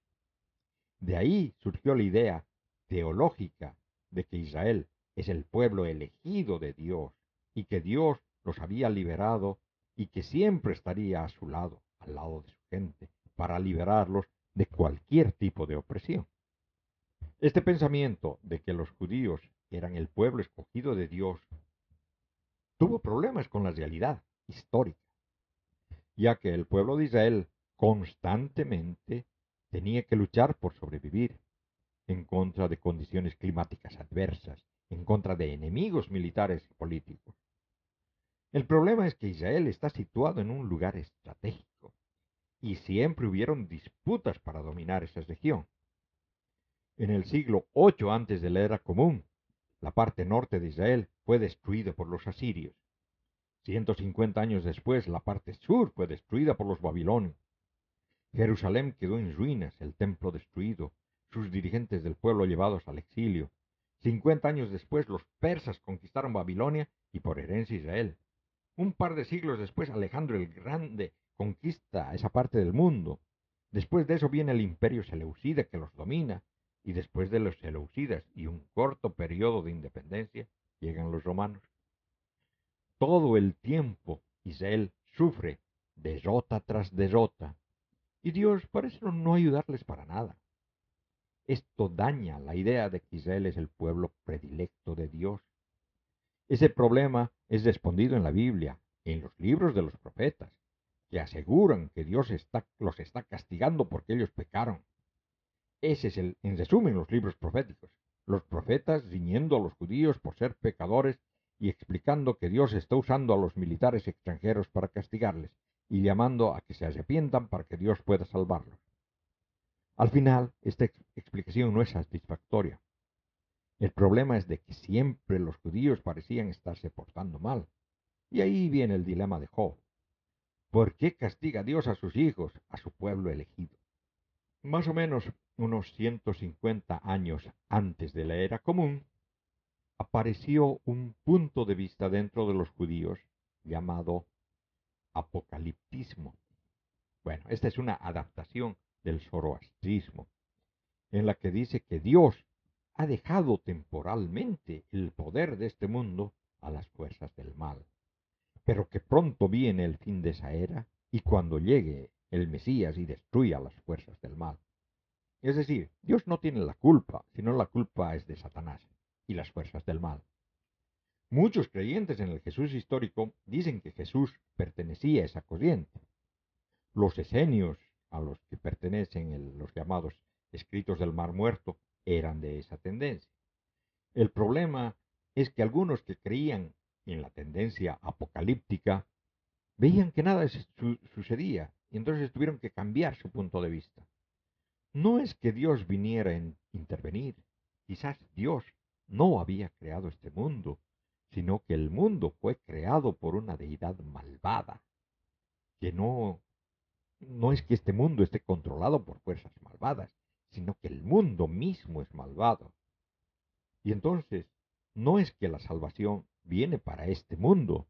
De ahí surgió la idea teológica de que Israel es el pueblo elegido de Dios y que Dios los había liberado y que siempre estaría a su lado, al lado de su gente, para liberarlos de cualquier tipo de opresión. Este pensamiento de que los judíos eran el pueblo escogido de Dios tuvo problemas con la realidad histórica, ya que el pueblo de Israel constantemente tenía que luchar por sobrevivir. en contra de condiciones climáticas adversas, en contra de enemigos militares y políticos. El problema es que Israel está situado en un lugar estratégico y siempre hubieron disputas para dominar esa región. En el siglo VIII antes de la era común, la parte norte de Israel fue destruida por los asirios. 150 años después, la parte sur fue destruida por los babilonios. Jerusalén quedó en ruinas, el templo destruido, sus dirigentes del pueblo llevados al exilio. 50 años después, los persas conquistaron Babilonia y por herencia Israel. Un par de siglos después, Alejandro el Grande conquista esa parte del mundo. Después de eso viene el imperio seleucida que los domina y después de los seleucidas y un corto periodo de independencia, llegan los romanos. Todo el tiempo Israel sufre derrota tras derrota, y Dios parece no ayudarles para nada. Esto daña la idea de que Israel es el pueblo predilecto de Dios. Ese problema es respondido en la Biblia, en los libros de los profetas, que aseguran que Dios los está castigando porque ellos pecaron. Ese es el, en resumen, los libros proféticos. Los profetas riñendo a los judíos por ser pecadores y explicando que Dios está usando a los militares extranjeros para castigarles y llamando a que se arrepientan para que Dios pueda salvarlos. Al final, esta explicación no es satisfactoria. El problema es de que siempre los judíos parecían estarse portando mal. Y ahí viene el dilema de Job. ¿Por qué castiga Dios a sus hijos, a su pueblo elegido? Más o menos unos 150 años antes de la era común, apareció un punto de vista dentro de los judíos llamado apocaliptismo. Bueno, esta es una adaptación del zoroastrismo, en la que dice que Dios ha dejado temporalmente el poder de este mundo a las fuerzas del mal, pero que pronto viene el fin de esa era y cuando llegue el Mesías y destruya las fuerzas del mal. Es decir, Dios no tiene la culpa, sino la culpa es de Satanás y las fuerzas del mal. Muchos creyentes en el Jesús histórico dicen que Jesús pertenecía a esa corriente. Los esenios, a los que pertenecen los llamados escritos del Mar Muerto, eran de esa tendencia. El problema es que algunos que creían en la tendencia apocalíptica veían que nada sucedía y entonces tuvieron que cambiar su punto de vista. No es que Dios viniera a intervenir, quizás Dios no había creado este mundo, sino que el mundo fue creado por una deidad malvada, que no, no es que este mundo esté controlado por fuerzas malvadas, sino que el mundo mismo es malvado. Y entonces, no es que la salvación viene para este mundo,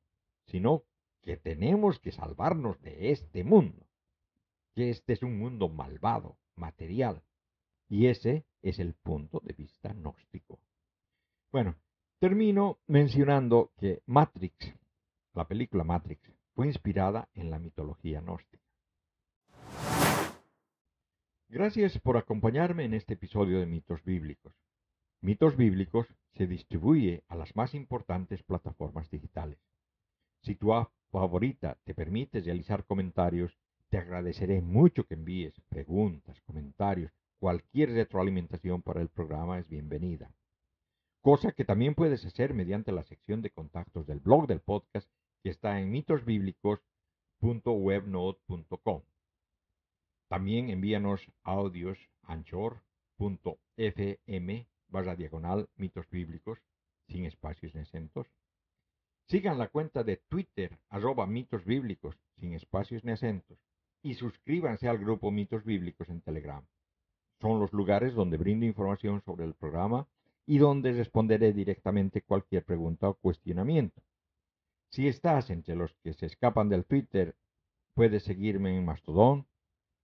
sino que tenemos que salvarnos de este mundo, que este es un mundo malvado, material, y ese es el punto de vista gnóstico. Bueno, termino mencionando que Matrix, la película Matrix, fue inspirada en la mitología gnóstica. Gracias por acompañarme en este episodio de Mitos Bíblicos. Mitos Bíblicos se distribuye a las más importantes plataformas digitales. Si tu app favorita te permite realizar comentarios, te agradeceré mucho que envíes preguntas, comentarios, cualquier retroalimentación para el programa es bienvenida. Cosa que también puedes hacer mediante la sección de contactos del blog del podcast que está en mitosbíblicos.webnode.com. También envíanos audios anchor.fm barra diagonal mitos bíblicos sin espacios ni acentos. Sigan la cuenta de Twitter arroba mitos bíblicos sin espacios ni acentos y suscríbanse al grupo Mitos Bíblicos en Telegram. Son los lugares donde brindo información sobre el programa y donde responderé directamente cualquier pregunta o cuestionamiento. Si estás entre los que se escapan del Twitter, puedes seguirme en Mastodon,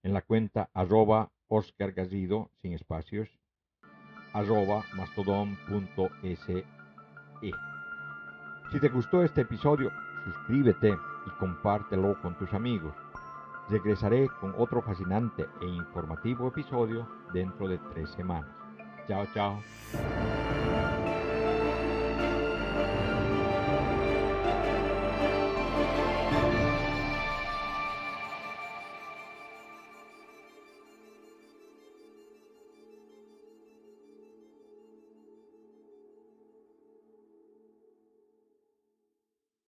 en la cuenta arroba Oscar sin espacios, arroba mastodon.se. Si te gustó este episodio, suscríbete y compártelo con tus amigos. Regresaré con otro fascinante e informativo episodio dentro de tres semanas. Chao, chao.